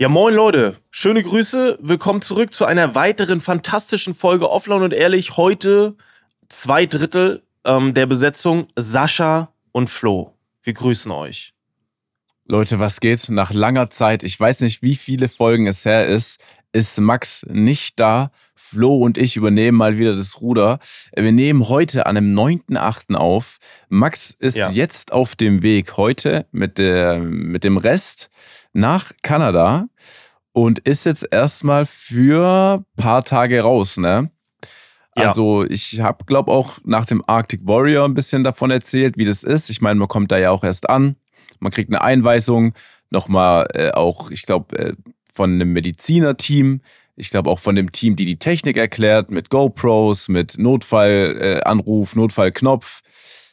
Ja, moin Leute, schöne Grüße, willkommen zurück zu einer weiteren fantastischen Folge Offline und Ehrlich. Heute zwei Drittel ähm, der Besetzung Sascha und Flo. Wir grüßen euch. Leute, was geht? Nach langer Zeit, ich weiß nicht, wie viele Folgen es her ist, ist Max nicht da. Flo und ich übernehmen mal wieder das Ruder. Wir nehmen heute an dem 9.8. auf. Max ist ja. jetzt auf dem Weg heute mit, der, mit dem Rest nach Kanada und ist jetzt erstmal für ein paar Tage raus, ne? Ja. Also ich habe, glaube auch nach dem Arctic Warrior ein bisschen davon erzählt, wie das ist. Ich meine, man kommt da ja auch erst an, man kriegt eine Einweisung, nochmal äh, auch, ich glaube, äh, von einem Medizinerteam, ich glaube auch von dem Team, die die Technik erklärt, mit GoPros, mit Notfallanruf, äh, Notfallknopf,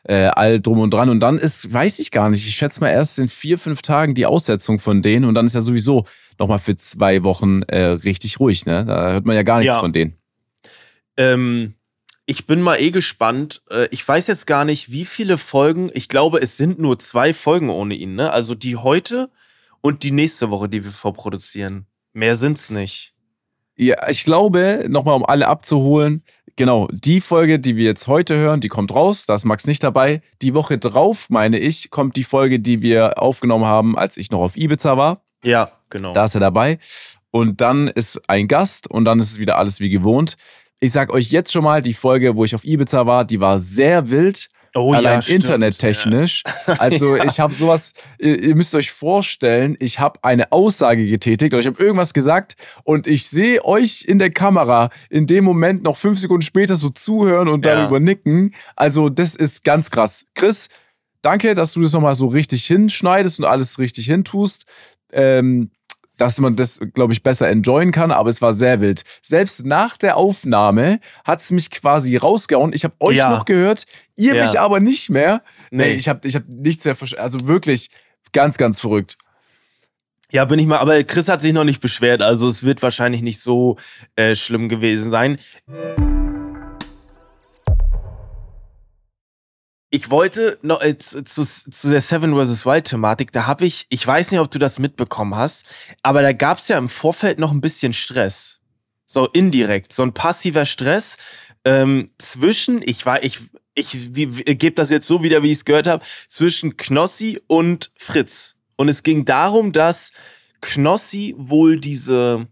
äh, all drum und dran. Und dann ist, weiß ich gar nicht, ich schätze mal erst in vier, fünf Tagen die Aussetzung von denen und dann ist ja sowieso nochmal für zwei Wochen äh, richtig ruhig, ne? Da hört man ja gar nichts ja. von denen. Ähm, ich bin mal eh gespannt. Äh, ich weiß jetzt gar nicht, wie viele Folgen. Ich glaube, es sind nur zwei Folgen ohne ihn, ne? Also die heute und die nächste Woche, die wir vorproduzieren. Mehr sind's nicht. Ja, ich glaube, nochmal um alle abzuholen, genau, die Folge, die wir jetzt heute hören, die kommt raus, da ist Max nicht dabei. Die Woche drauf, meine ich, kommt die Folge, die wir aufgenommen haben, als ich noch auf Ibiza war. Ja, genau. Da ist er dabei. Und dann ist ein Gast und dann ist es wieder alles wie gewohnt. Ich sag euch jetzt schon mal, die Folge, wo ich auf Ibiza war, die war sehr wild. Oh, Allein ja, internettechnisch. Ja. Also ja. ich habe sowas, ihr, ihr, müsst euch vorstellen, ich habe eine Aussage getätigt oder ich habe irgendwas gesagt und ich sehe euch in der Kamera in dem Moment noch fünf Sekunden später so zuhören und darüber nicken. Also das ist ganz krass. Chris, danke, dass du das nochmal so richtig hinschneidest und alles richtig hintust. Ähm, dass man das, glaube ich, besser enjoyen kann, aber es war sehr wild. Selbst nach der Aufnahme hat es mich quasi rausgehauen. Ich habe euch ja. noch gehört, ihr ja. mich aber nicht mehr. Nee, ich habe ich hab nichts mehr verstanden. Also wirklich ganz, ganz verrückt. Ja, bin ich mal, aber Chris hat sich noch nicht beschwert, also es wird wahrscheinlich nicht so äh, schlimm gewesen sein. Ich wollte noch äh, zu, zu, zu, der Seven vs. Wild-Thematik, da habe ich, ich weiß nicht, ob du das mitbekommen hast, aber da gab es ja im Vorfeld noch ein bisschen Stress. So indirekt, so ein passiver Stress ähm, zwischen, ich war, ich, ich gebe das jetzt so wieder, wie ich es gehört habe, zwischen Knossi und Fritz. Und es ging darum, dass Knossi wohl diese,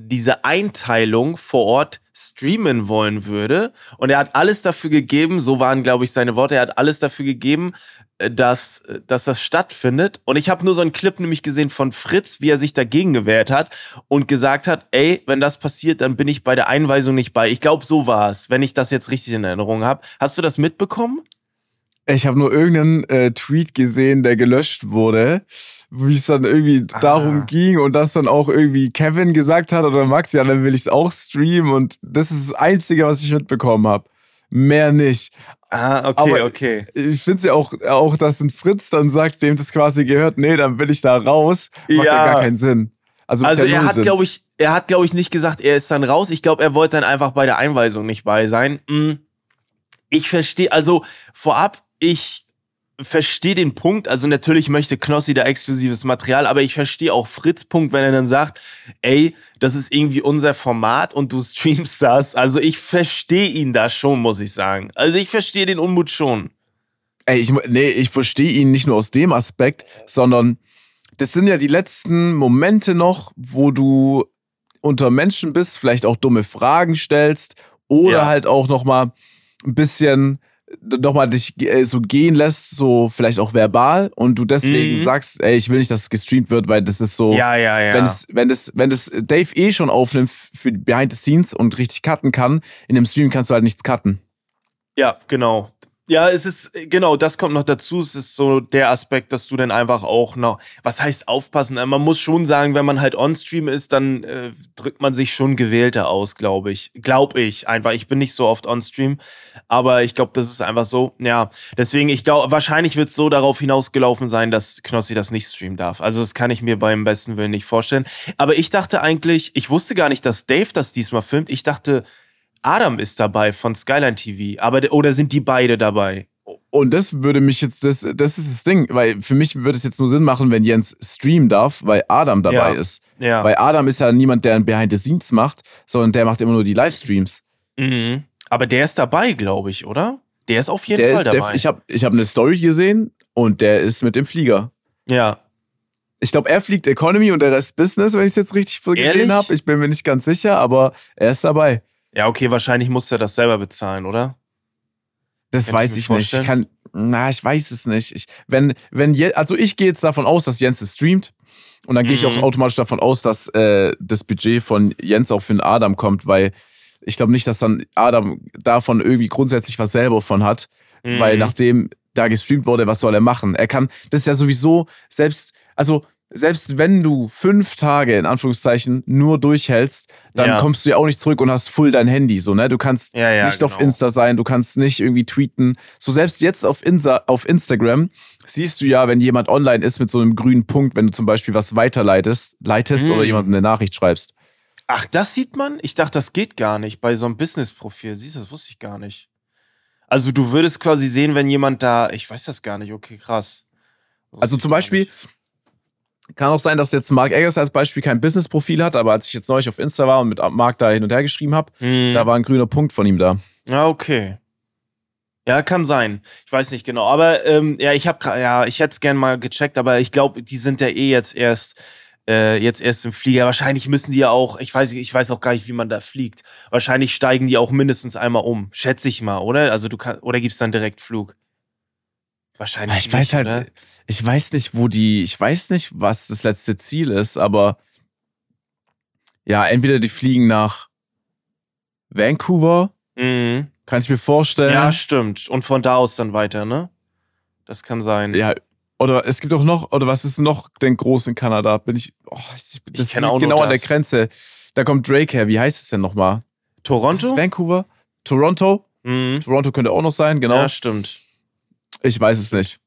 diese Einteilung vor Ort streamen wollen würde. Und er hat alles dafür gegeben, so waren, glaube ich, seine Worte, er hat alles dafür gegeben, äh, dass, äh, dass das stattfindet. Und ich habe nur so einen Clip nämlich gesehen von Fritz, wie er sich dagegen gewehrt hat und gesagt hat, ey, wenn das passiert, dann bin ich bei der Einweisung nicht bei. Ich glaube, so war es, wenn ich das jetzt richtig in Erinnerung habe. Hast du das mitbekommen? Ich habe nur irgendeinen äh, Tweet gesehen, der gelöscht wurde, wie es dann irgendwie ah. darum ging und das dann auch irgendwie Kevin gesagt hat oder Max, ja, dann will ich es auch streamen und das ist das Einzige, was ich mitbekommen habe. Mehr nicht. Ah, okay, Aber okay. Ich finde es ja auch, auch, dass ein Fritz dann sagt, dem das quasi gehört, nee, dann will ich da raus. Macht ja, ja gar keinen Sinn. Also, also er hat, glaube ich, er hat, glaube ich, nicht gesagt, er ist dann raus. Ich glaube, er wollte dann einfach bei der Einweisung nicht bei sein. Hm. Ich verstehe, also vorab, ich verstehe den Punkt. Also natürlich möchte Knossi da exklusives Material, aber ich verstehe auch Fritz Punkt, wenn er dann sagt, ey, das ist irgendwie unser Format und du streamst das. Also ich verstehe ihn da schon, muss ich sagen. Also ich verstehe den Unmut schon. Ey, ich, nee, ich verstehe ihn nicht nur aus dem Aspekt, sondern das sind ja die letzten Momente noch, wo du unter Menschen bist, vielleicht auch dumme Fragen stellst oder ja. halt auch noch mal ein bisschen nochmal dich äh, so gehen lässt, so vielleicht auch verbal und du deswegen mhm. sagst, ey, ich will nicht, dass es gestreamt wird, weil das ist so, ja, ja, ja. wenn es, wenn das, wenn das Dave eh schon aufnimmt für Behind the Scenes und richtig cutten kann, in dem Stream kannst du halt nichts cutten. Ja, genau. Ja, es ist, genau, das kommt noch dazu. Es ist so der Aspekt, dass du dann einfach auch noch, was heißt aufpassen? Äh, man muss schon sagen, wenn man halt on-stream ist, dann äh, drückt man sich schon gewählter aus, glaube ich. Glaube ich einfach. Ich bin nicht so oft on-stream, aber ich glaube, das ist einfach so. Ja, deswegen, ich glaube, wahrscheinlich wird es so darauf hinausgelaufen sein, dass Knossi das nicht streamen darf. Also, das kann ich mir beim besten Willen nicht vorstellen. Aber ich dachte eigentlich, ich wusste gar nicht, dass Dave das diesmal filmt. Ich dachte, Adam ist dabei von Skyline TV, aber oder sind die beide dabei? Und das würde mich jetzt, das, das ist das Ding, weil für mich würde es jetzt nur Sinn machen, wenn Jens streamen darf, weil Adam dabei Ja. ist. Ja. Weil Adam ist ja niemand, der ein Behind the Scenes macht, sondern der macht immer nur die Livestreams. Mhm. Aber der ist dabei, glaube ich, oder? Der ist auf jeden Der Fall ist, der, dabei. ich habe ich hab eine Story gesehen und der ist mit dem Flieger. ja. Ich glaube, er fliegt Economy und der Rest Business, wenn ich es jetzt richtig gesehen habe. Ich bin mir nicht ganz sicher, aber er ist dabei. Ja, okay, wahrscheinlich muss er das selber bezahlen, oder? Das Kann weiß ich ich, nicht. Ich kann, na, ich weiß es nicht. Ich, wenn, wenn, Je- also ich gehe jetzt davon aus, dass Jens es streamt. Und dann gehe ich auch Mhm. automatisch davon aus, dass äh, das Budget von Jens auch für den Adam kommt, weil ich glaube nicht, dass dann Adam davon irgendwie grundsätzlich was selber von hat. Weil Mhm. nachdem da gestreamt wurde, was soll er machen? Er kann, das ist ja sowieso, selbst, also selbst wenn du fünf Tage in Anführungszeichen nur durchhältst, dann Ja. kommst du ja auch nicht zurück und hast full dein Handy, so, ne? Du kannst Ja, ja, nicht auf genau. Insta sein, du kannst nicht irgendwie tweeten. So selbst jetzt auf, Insa, auf Instagram siehst du ja, wenn jemand online ist mit so einem grünen Punkt, wenn du zum Beispiel was weiterleitest, leitest Mhm. oder jemandem eine Nachricht schreibst. Ach, das sieht man? Ich dachte, das geht gar nicht bei so einem Business-Profil. Siehst du, das wusste ich gar nicht. Also du würdest quasi sehen, wenn jemand da, ich weiß das gar nicht, okay, krass. Also zum Beispiel, nicht. Kann auch sein, dass jetzt Mark Eggers als Beispiel kein Business-Profil hat, aber als ich jetzt neulich auf Insta war und mit Mark da hin und her geschrieben habe, Hm. da war ein grüner Punkt von ihm da. Ja, okay. Ja, kann sein. Ich weiß nicht genau. Aber ähm, ja, ich habe ja, ich hätte es gern mal gecheckt, aber ich glaube, die sind ja eh jetzt erst äh, jetzt erst im Flieger. Wahrscheinlich müssen die ja auch, ich weiß, ich weiß auch gar nicht, wie man da fliegt. Wahrscheinlich steigen die auch mindestens einmal um. Schätze ich mal, oder? Also du kannst, oder gibt's dann direkt Flug? Wahrscheinlich. Ich weiß nicht, halt, oder? ich weiß nicht, wo die, ich weiß nicht, was das letzte Ziel ist, aber ja, entweder die fliegen nach Vancouver, Mhm. kann ich mir vorstellen. Ja, stimmt. Und von da aus dann weiter, ne? Das kann sein. Ja, oder es gibt auch noch, oder was ist noch denn groß in Kanada? Bin ich, oh, ich das nur genau an der das. Grenze. Da kommt Drake her. Wie heißt es denn nochmal? Ist Toronto? Vancouver? Toronto? Mhm. Toronto könnte auch noch sein, genau. Ja, stimmt. Ich weiß es nicht.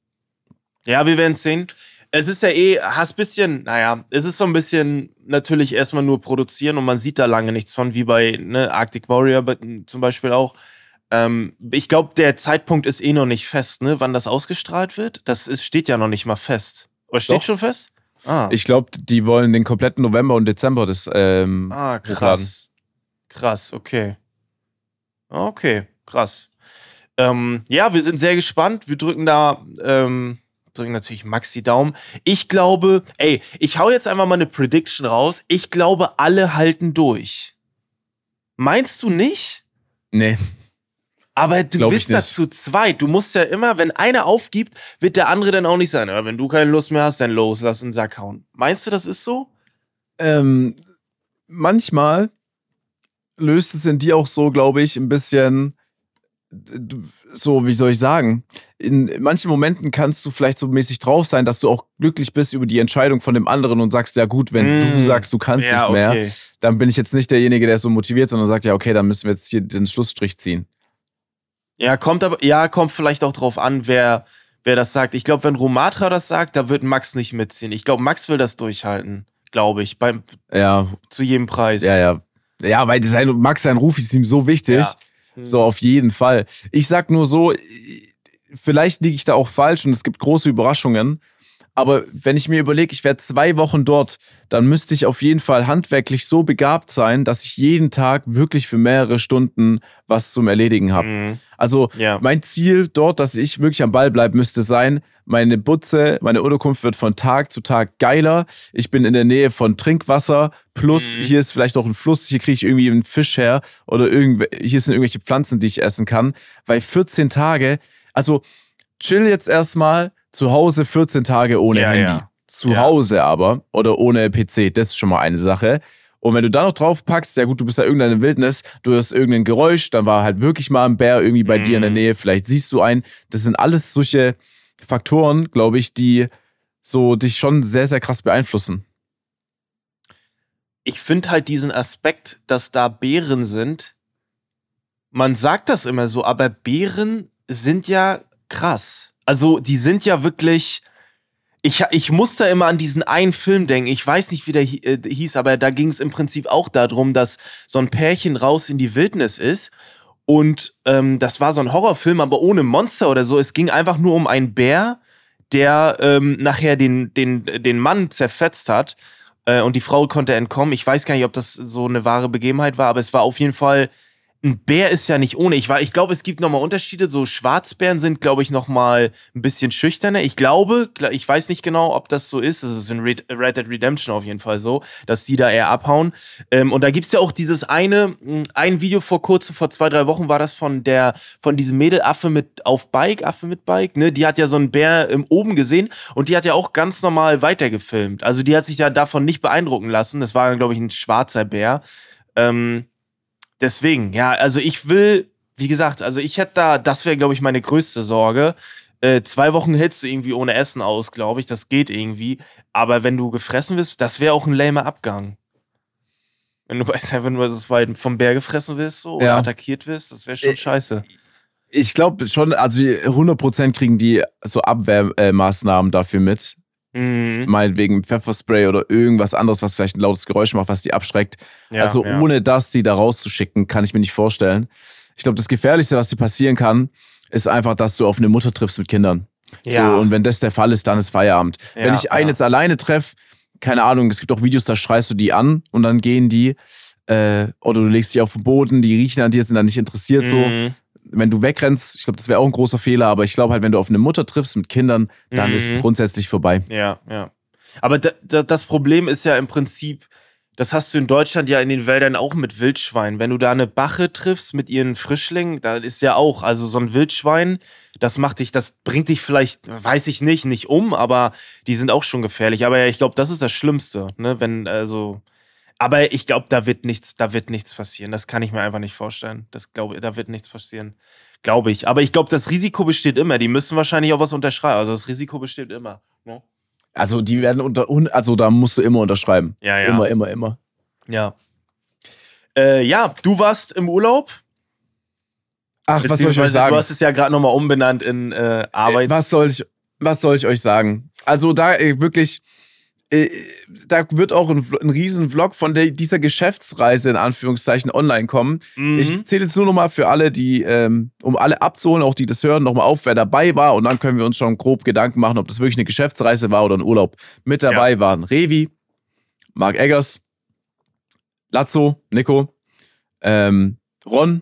Ja, wir werden sehen. Es ist ja eh, hast bisschen, naja, es ist so ein bisschen natürlich erstmal nur produzieren und man sieht da lange nichts von, wie bei ne, Arctic Warrior zum Beispiel auch. Ähm, ich glaube, der Zeitpunkt ist eh noch nicht fest, ne, wann das ausgestrahlt wird. Das ist, steht ja noch nicht mal fest. Oder steht Doch. schon fest? Ah, Ich glaube, die wollen den kompletten November und Dezember das ähm, ah hochladen. krass. Krass, okay. Okay, krass. Ähm, ja, wir sind sehr gespannt. Wir drücken da, ähm, drücken natürlich Max die Daumen. Ich glaube, ey, ich hau jetzt einfach mal eine Prediction raus. Ich glaube, alle halten durch. Meinst du nicht? Nee. Aber du Glaub bist da zu zweit. Du musst ja immer, wenn einer aufgibt, wird der andere dann auch nicht sein. Ja, wenn du keine Lust mehr hast, dann los, lass in den Sack hauen. Meinst du, das ist so? Ähm, manchmal löst es in dir auch so, glaube ich, ein bisschen so, wie soll ich sagen? In manchen Momenten kannst du vielleicht so mäßig drauf sein, dass du auch glücklich bist über die Entscheidung von dem anderen und sagst, ja gut, wenn du Mm. sagst, du kannst ja, nicht mehr, okay. dann bin ich jetzt nicht derjenige, der so motiviert, sondern sagt, ja, okay, dann müssen wir jetzt hier den Schlussstrich ziehen. Ja, kommt aber, ja, kommt vielleicht auch drauf an, wer, wer das sagt. Ich glaube, wenn Romatra das sagt, da wird Max nicht mitziehen. Ich glaube, Max will das durchhalten, glaube ich, beim, Ja, zu jedem Preis. ja, ja. Ja, weil sein, Max, sein Ruf ist ihm so wichtig. Ja. So, auf jeden Fall. Ich sag nur so, vielleicht liege ich da auch falsch und es gibt große Überraschungen. Aber wenn ich mir überlege, ich wäre zwei Wochen dort, dann müsste ich auf jeden Fall handwerklich so begabt sein, dass ich jeden Tag wirklich für mehrere Stunden was zum Erledigen habe. Mhm. Also Ja. mein Ziel dort, dass ich wirklich am Ball bleibe, müsste sein, meine Butze, meine Unterkunft wird von Tag zu Tag geiler. Ich bin in der Nähe von Trinkwasser, plus Mhm. hier ist vielleicht auch ein Fluss, hier kriege ich irgendwie einen Fisch her oder irgendw hier sind irgendwelche Pflanzen, die ich essen kann. Weil 14 Tage, also chill jetzt erstmal zu Hause 14 Tage ohne Ja, Handy. ja. Zu Ja. Hause aber oder ohne PC, das ist schon mal eine Sache. Und wenn du da noch drauf packst, ja gut, du bist da irgendeine Wildnis, du hörst irgendein Geräusch, dann war halt wirklich mal ein Bär irgendwie bei dir in der Mhm. Nähe, vielleicht siehst du einen. Das sind alles solche Faktoren, glaube ich, die so dich schon sehr, sehr krass beeinflussen. ich finde halt diesen Aspekt, dass da Bären sind. Man sagt das immer so, aber Bären sind ja krass. Also, die sind ja wirklich. Ich, ich muss da immer an diesen einen Film denken. Ich weiß nicht, wie der äh, hieß, aber da ging es im Prinzip auch darum, dass so ein Pärchen raus in die Wildnis ist Und ähm, das war so ein Horrorfilm, aber ohne Monster oder so. Es ging einfach nur um einen Bär, der ähm, nachher den, den, den Mann zerfetzt hat. Äh, und die Frau konnte entkommen. Ich weiß gar nicht, ob das so eine wahre Begebenheit war, aber es war auf jeden Fall ein Bär ist ja nicht ohne. Ich, ich glaube, es gibt nochmal Unterschiede. So Schwarzbären sind, glaube ich, nochmal ein bisschen schüchterner. Ich glaube, ich weiß nicht genau, ob das so ist. Das ist in Red, Dead Redemption auf jeden Fall so, dass die da eher abhauen. Ähm, und da gibt's ja auch dieses eine, hm, ein Video vor kurzem, vor zwei, drei Wochen war das von der, von diesem Mädelaffe mit auf Bike, Affe mit Bike, ne? Die hat ja so einen Bär im oben gesehen und die hat ja auch ganz normal weitergefilmt. Also die hat sich ja davon nicht beeindrucken lassen. Das war, glaube ich, ein schwarzer Bär. Ähm, deswegen, ja, also ich will, wie gesagt, also ich hätte da, das wäre, glaube ich, meine größte Sorge. Äh, zwei Wochen hältst du irgendwie ohne Essen aus, glaube ich. Das geht irgendwie. Aber wenn du gefressen wirst, das wäre auch ein lamer Abgang. Wenn du bei Seven vs. Wild vom Bär gefressen wirst so, oder attackiert wirst, das wäre schon äh, scheiße. Ich glaube schon, also 100% kriegen die so Abwehrmaßnahmen dafür mit. Mhm. Meinetwegen Pfefferspray oder irgendwas anderes, was vielleicht ein lautes Geräusch macht, was die abschreckt. Ja, also ja. ohne das, die da rauszuschicken, kann ich mir nicht vorstellen. Ich glaube, das Gefährlichste, was dir passieren kann, ist einfach, dass du auf eine Mutter triffst mit Kindern. Ja. So, und wenn das der Fall ist, dann ist Feierabend. Ja, wenn ich einen jetzt alleine treffe, keine Ahnung, es gibt auch Videos, da schreist du die an und dann gehen die, äh, oder du legst die auf den Boden, die riechen an dir, sind dann nicht interessiert mhm. so wenn du wegrennst, ich glaube, das wäre auch ein großer Fehler, aber ich glaube halt, wenn du auf eine Mutter triffst mit Kindern, dann mhm. ist grundsätzlich vorbei. Ja, ja. Aber das Problem ist ja im Prinzip, das hast du in Deutschland ja in den Wäldern auch mit Wildschweinen. Wenn du da eine Bache triffst mit ihren Frischlingen, da ist ja auch, also so ein Wildschwein, das macht dich, das bringt dich vielleicht, weiß ich nicht, nicht um, aber die sind auch schon gefährlich. Aber ja, ich glaube, das ist das Schlimmste, ne? Wenn, also, aber ich glaube, da wird nichts, da wird nichts passieren. Das kann ich mir einfach nicht vorstellen. Das glaube, da wird nichts passieren. Glaube ich. Aber ich glaube, das Risiko besteht immer. Die müssen wahrscheinlich auch was unterschreiben. Also das Risiko besteht immer. Ne? Also die werden unter, also da musst du immer unterschreiben. Ja, ja. Immer, immer, immer. Ja. Äh, ja, du warst im Urlaub. Ach, was soll ich euch sagen? Du hast es ja gerade nochmal umbenannt in äh, Arbeit. Was soll ich, was soll ich euch sagen? Also da äh, wirklich, äh, da wird auch ein, ein riesen Vlog von der, dieser Geschäftsreise in Anführungszeichen online kommen. Mhm. Ich zähle jetzt nur noch mal für alle, die, ähm, um alle abzuholen, auch die das hören, noch mal auf, wer dabei war und dann können wir uns schon grob Gedanken machen, ob das wirklich eine Geschäftsreise war oder ein Urlaub. Mit dabei ja. waren Revi, Mark Eggers, Lazzo, Nico, ähm, Ron,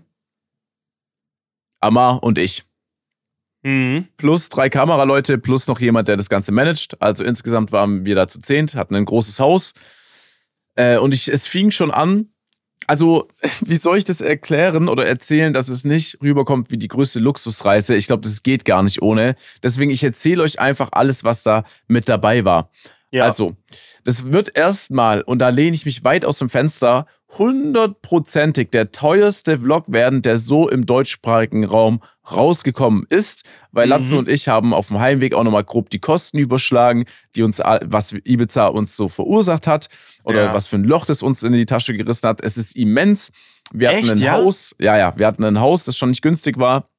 Amar und ich. Mhm. Plus drei Kameraleute, plus noch jemand, der das Ganze managt. Also insgesamt waren wir da zu zehnt, hatten ein großes Haus. Äh, und ich, es fing schon an. Also, wie soll ich das erklären oder erzählen, dass es nicht rüberkommt wie die größte Luxusreise? Ich glaube, das geht gar nicht ohne. Deswegen, ich erzähle euch einfach alles, was da mit dabei war. Ja. Also, das wird erstmal, und da lehne ich mich weit aus dem Fenster, hundertprozentig der teuerste Vlog werden, der so im deutschsprachigen Raum rausgekommen ist, weil mhm. Latze und ich haben auf dem Heimweg auch nochmal grob die Kosten überschlagen, die uns, was Ibiza uns so verursacht hat oder ja. was für ein Loch das uns in die Tasche gerissen hat. Es ist immens. Wir Echt, hatten ein ja? Haus, ja, ja, wir hatten ein Haus, das schon nicht günstig war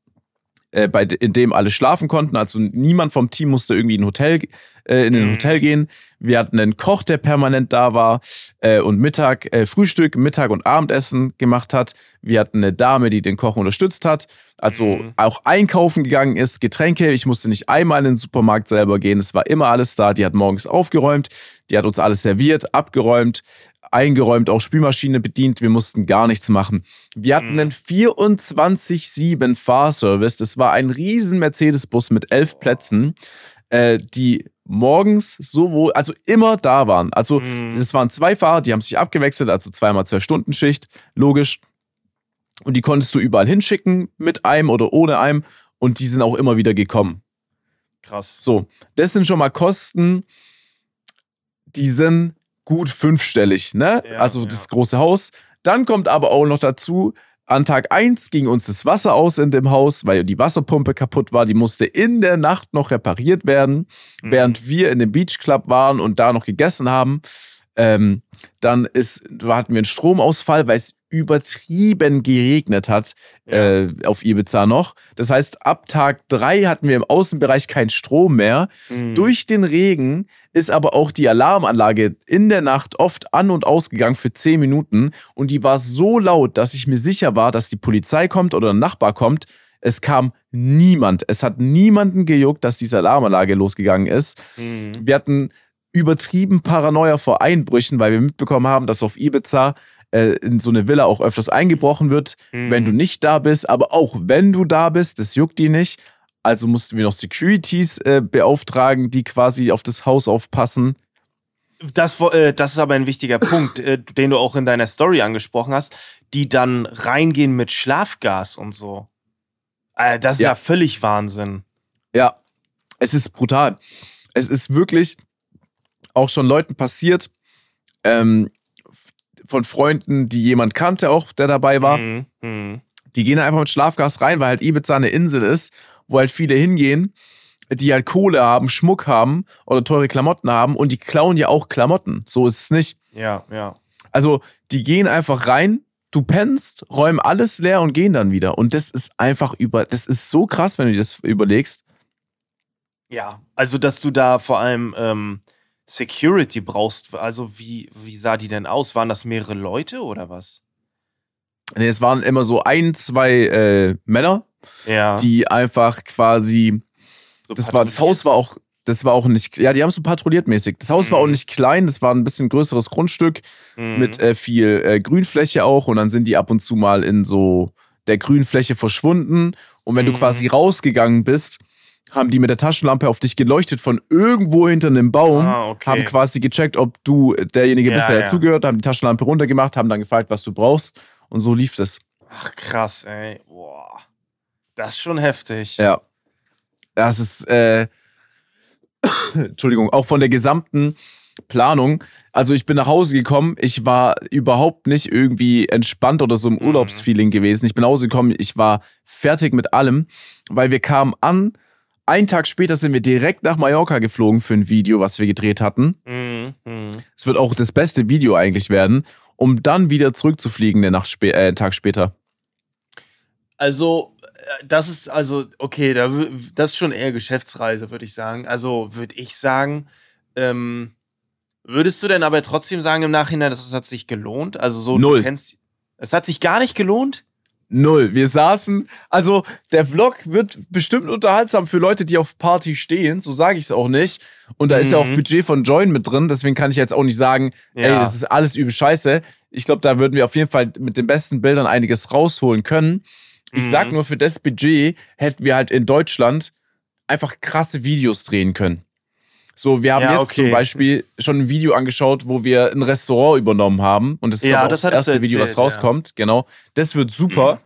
äh, bei, in dem alle schlafen konnten. Also niemand vom Team musste irgendwie in ein Hotel, äh, in ein mhm. Hotel gehen. Wir hatten einen Koch, der permanent da war äh, und Mittag, äh, Frühstück, Mittag und Abendessen gemacht hat. Wir hatten eine Dame, die den Koch unterstützt hat. Also mhm. auch einkaufen gegangen ist, Getränke. Ich musste nicht einmal in den Supermarkt selber gehen. Es war immer alles da. Die hat morgens aufgeräumt. Die hat uns alles serviert, abgeräumt eingeräumt, auch Spülmaschine bedient. Wir mussten gar nichts machen. Wir hatten mhm. einen 24-7 Fahrservice. Das war ein riesen Mercedes-Bus mit elf Plätzen, äh, die morgens sowohl, also immer da waren. Also mhm. es waren zwei Fahrer, die haben sich abgewechselt, also zweimal zwei Stunden Schicht, logisch. Und die konntest du überall hinschicken, mit einem oder ohne einem. Und die sind auch immer wieder gekommen. Krass. So, das sind schon mal Kosten, die sind gut fünfstellig, ne? Ja, also das große Haus. Dann kommt aber auch noch dazu, an Tag 1 ging uns das Wasser aus in dem Haus, weil die Wasserpumpe kaputt war. Die musste in der Nacht noch repariert werden, mhm. während wir in dem Beach Club waren und da noch gegessen haben. Ähm, dann ist, hatten wir einen Stromausfall, weil es übertrieben geregnet hat Ja. äh, auf Ibiza noch. Das heißt, ab Tag drei hatten wir im Außenbereich keinen Strom mehr. Mhm. Durch den Regen ist aber auch die Alarmanlage in der Nacht oft an und ausgegangen für 10 Minuten. Und die war so laut, dass ich mir sicher war, dass die Polizei kommt oder ein Nachbar kommt. Es kam niemand. Es hat niemanden gejuckt, dass diese Alarmanlage losgegangen ist. Mhm. Wir hatten übertrieben Paranoia vor Einbrüchen, weil wir mitbekommen haben, dass auf Ibiza äh, in so eine Villa auch öfters eingebrochen wird, Mhm. wenn du nicht da bist. Aber auch wenn du da bist, das juckt die nicht. Also mussten wir noch Securities äh, beauftragen, die quasi auf das Haus aufpassen. Das, äh, das ist aber ein wichtiger Punkt, äh, den du auch in deiner Story angesprochen hast, die dann reingehen mit Schlafgas und so. Äh, das ist ja. Ja. völlig Wahnsinn. Ja, es ist brutal. Es ist wirklich auch schon Leuten passiert, ähm, von Freunden, die jemand kannte auch, der dabei war. Mhm. Mhm. Die gehen einfach mit Schlafgas rein, weil halt Ibiza eine Insel ist, wo halt viele hingehen, die halt Kohle haben, Schmuck haben oder teure Klamotten haben und die klauen ja auch Klamotten. So ist es nicht. Ja, ja. Also die gehen einfach rein, du pennst, räumen alles leer und gehen dann wieder. Und das ist einfach über, das ist so krass, wenn du dir das überlegst. Ja, also dass du da vor allem ähm, Security brauchst. Also wie, wie sah die denn aus? Waren das mehrere Leute oder was? Nee, es waren immer so ein, zwei äh, Männer, Ja. die einfach quasi so das war, das. Haus war auch, das war auch nicht, ja, die haben so patrouilliert mäßig. Das Haus war Mhm. auch nicht klein, das war ein bisschen größeres Grundstück Mhm. mit äh, viel äh, Grünfläche auch und dann sind die ab und zu mal in so der Grünfläche verschwunden und wenn du Mhm. quasi rausgegangen bist, haben die mit der Taschenlampe auf dich geleuchtet von irgendwo hinter einem Baum, Ah, okay. haben quasi gecheckt, ob du derjenige bist, Ja, der ja. dazugehört, haben die Taschenlampe runtergemacht, haben dann gefragt, was du brauchst und so lief das. Ach krass, ey. Boah. Das ist schon heftig. Ja. Das ist, äh, Entschuldigung, auch von der gesamten Planung. Also ich bin nach Hause gekommen, ich war überhaupt nicht irgendwie entspannt oder so im Mhm. Urlaubsfeeling gewesen. Ich bin nach Hause gekommen, ich war fertig mit allem, weil wir kamen an. Einen Tag später sind wir direkt nach Mallorca geflogen für ein Video, was wir gedreht hatten. Mhm. Es wird auch das beste Video eigentlich werden, um dann wieder zurückzufliegen, Nacht spä äh, einen Tag später. Also, äh, das ist also, okay, da, das ist schon eher Geschäftsreise, würde ich sagen. Also, würde ich sagen, ähm, würdest du denn aber trotzdem sagen im Nachhinein, dass es hat sich gelohnt? Also, so, Null. du kennst. Es hat sich gar nicht gelohnt? Null. Wir saßen, also der Vlog wird bestimmt unterhaltsam für Leute, die auf Party stehen, so sage ich es auch nicht. Und da ist ja auch Mhm. Budget von Join mit drin, deswegen kann ich jetzt auch nicht sagen, ey, Ja. das ist alles übel scheiße. Ich glaube, da würden wir auf jeden Fall mit den besten Bildern einiges rausholen können. Ich Mhm. sag nur, für das Budget hätten wir halt in Deutschland einfach krasse Videos drehen können. So, wir haben Ja, jetzt okay. zum Beispiel schon ein Video angeschaut, wo wir ein Restaurant übernommen haben. Und das ist Ja, das das, erste Video, was erzählt, ja. rauskommt. Genau. Das wird super.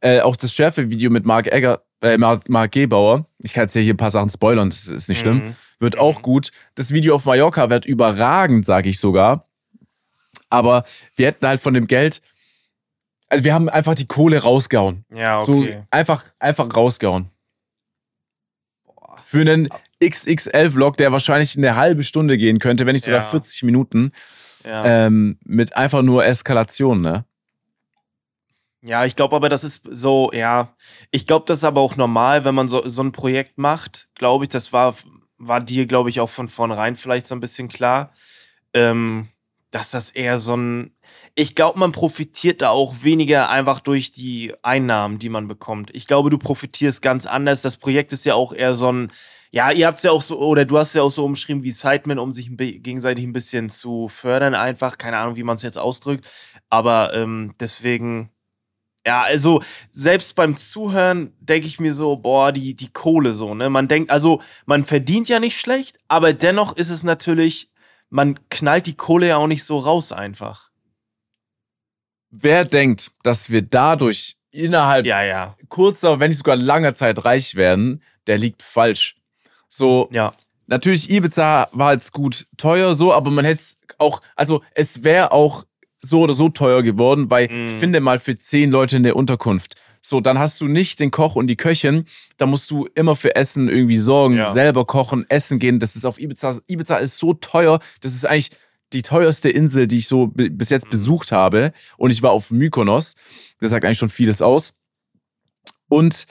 Äh, auch das Schärfe-Video mit Mark Egger, äh, Mark, Mark Gebauer. Ich kann jetzt hier ein paar Sachen spoilern, das ist nicht schlimm. Mhm. Wird auch gut. Das Video auf Mallorca wird überragend, sage ich sogar. Aber wir hätten halt von dem Geld, also wir haben einfach die Kohle rausgehauen. Ja, So okay. einfach, einfach rausgehauen. Für einen XXL-Vlog, der wahrscheinlich eine halbe Stunde gehen könnte, wenn nicht sogar Ja. 40 Minuten, ja. ähm, mit einfach nur Eskalation, ne? Ja, ich glaube aber, das ist so, ja, ich glaube, das ist aber auch normal, wenn man so, so ein Projekt macht, glaube ich, das war, war dir, glaube ich, auch von vornherein vielleicht so ein bisschen klar, ähm, dass das eher so ein, ich glaube, man profitiert da auch weniger einfach durch die Einnahmen, die man bekommt. Ich glaube, du profitierst ganz anders. Das Projekt ist ja auch eher so ein, ja, ihr habt es ja auch so, oder du hast es ja auch so umschrieben wie Sidemen, um sich gegenseitig ein bisschen zu fördern, einfach. Keine Ahnung, wie man es jetzt ausdrückt. Aber ähm, deswegen, ja, also selbst beim Zuhören denke ich mir so, boah, die, die Kohle so, ne? Man denkt, also man verdient ja nicht schlecht, aber dennoch ist es natürlich, man knallt die Kohle ja auch nicht so raus einfach. Wer denkt, dass wir dadurch innerhalb Ja, ja, kurzer, wenn nicht sogar langer Zeit reich werden, der liegt falsch. So, ja. natürlich, Ibiza war jetzt gut teuer, so, aber man hätte es auch, also es wäre auch so oder so teuer geworden, weil Mhm. finde mal für zehn Leute eine Unterkunft. So, dann hast du nicht den Koch und die Köchin, da musst du immer für Essen irgendwie sorgen, Ja. selber kochen, essen gehen. Das ist auf Ibiza, Ibiza ist so teuer, das ist eigentlich die teuerste Insel, die ich so bis jetzt besucht habe. Und ich war auf Mykonos. Das sagt eigentlich schon vieles aus. Und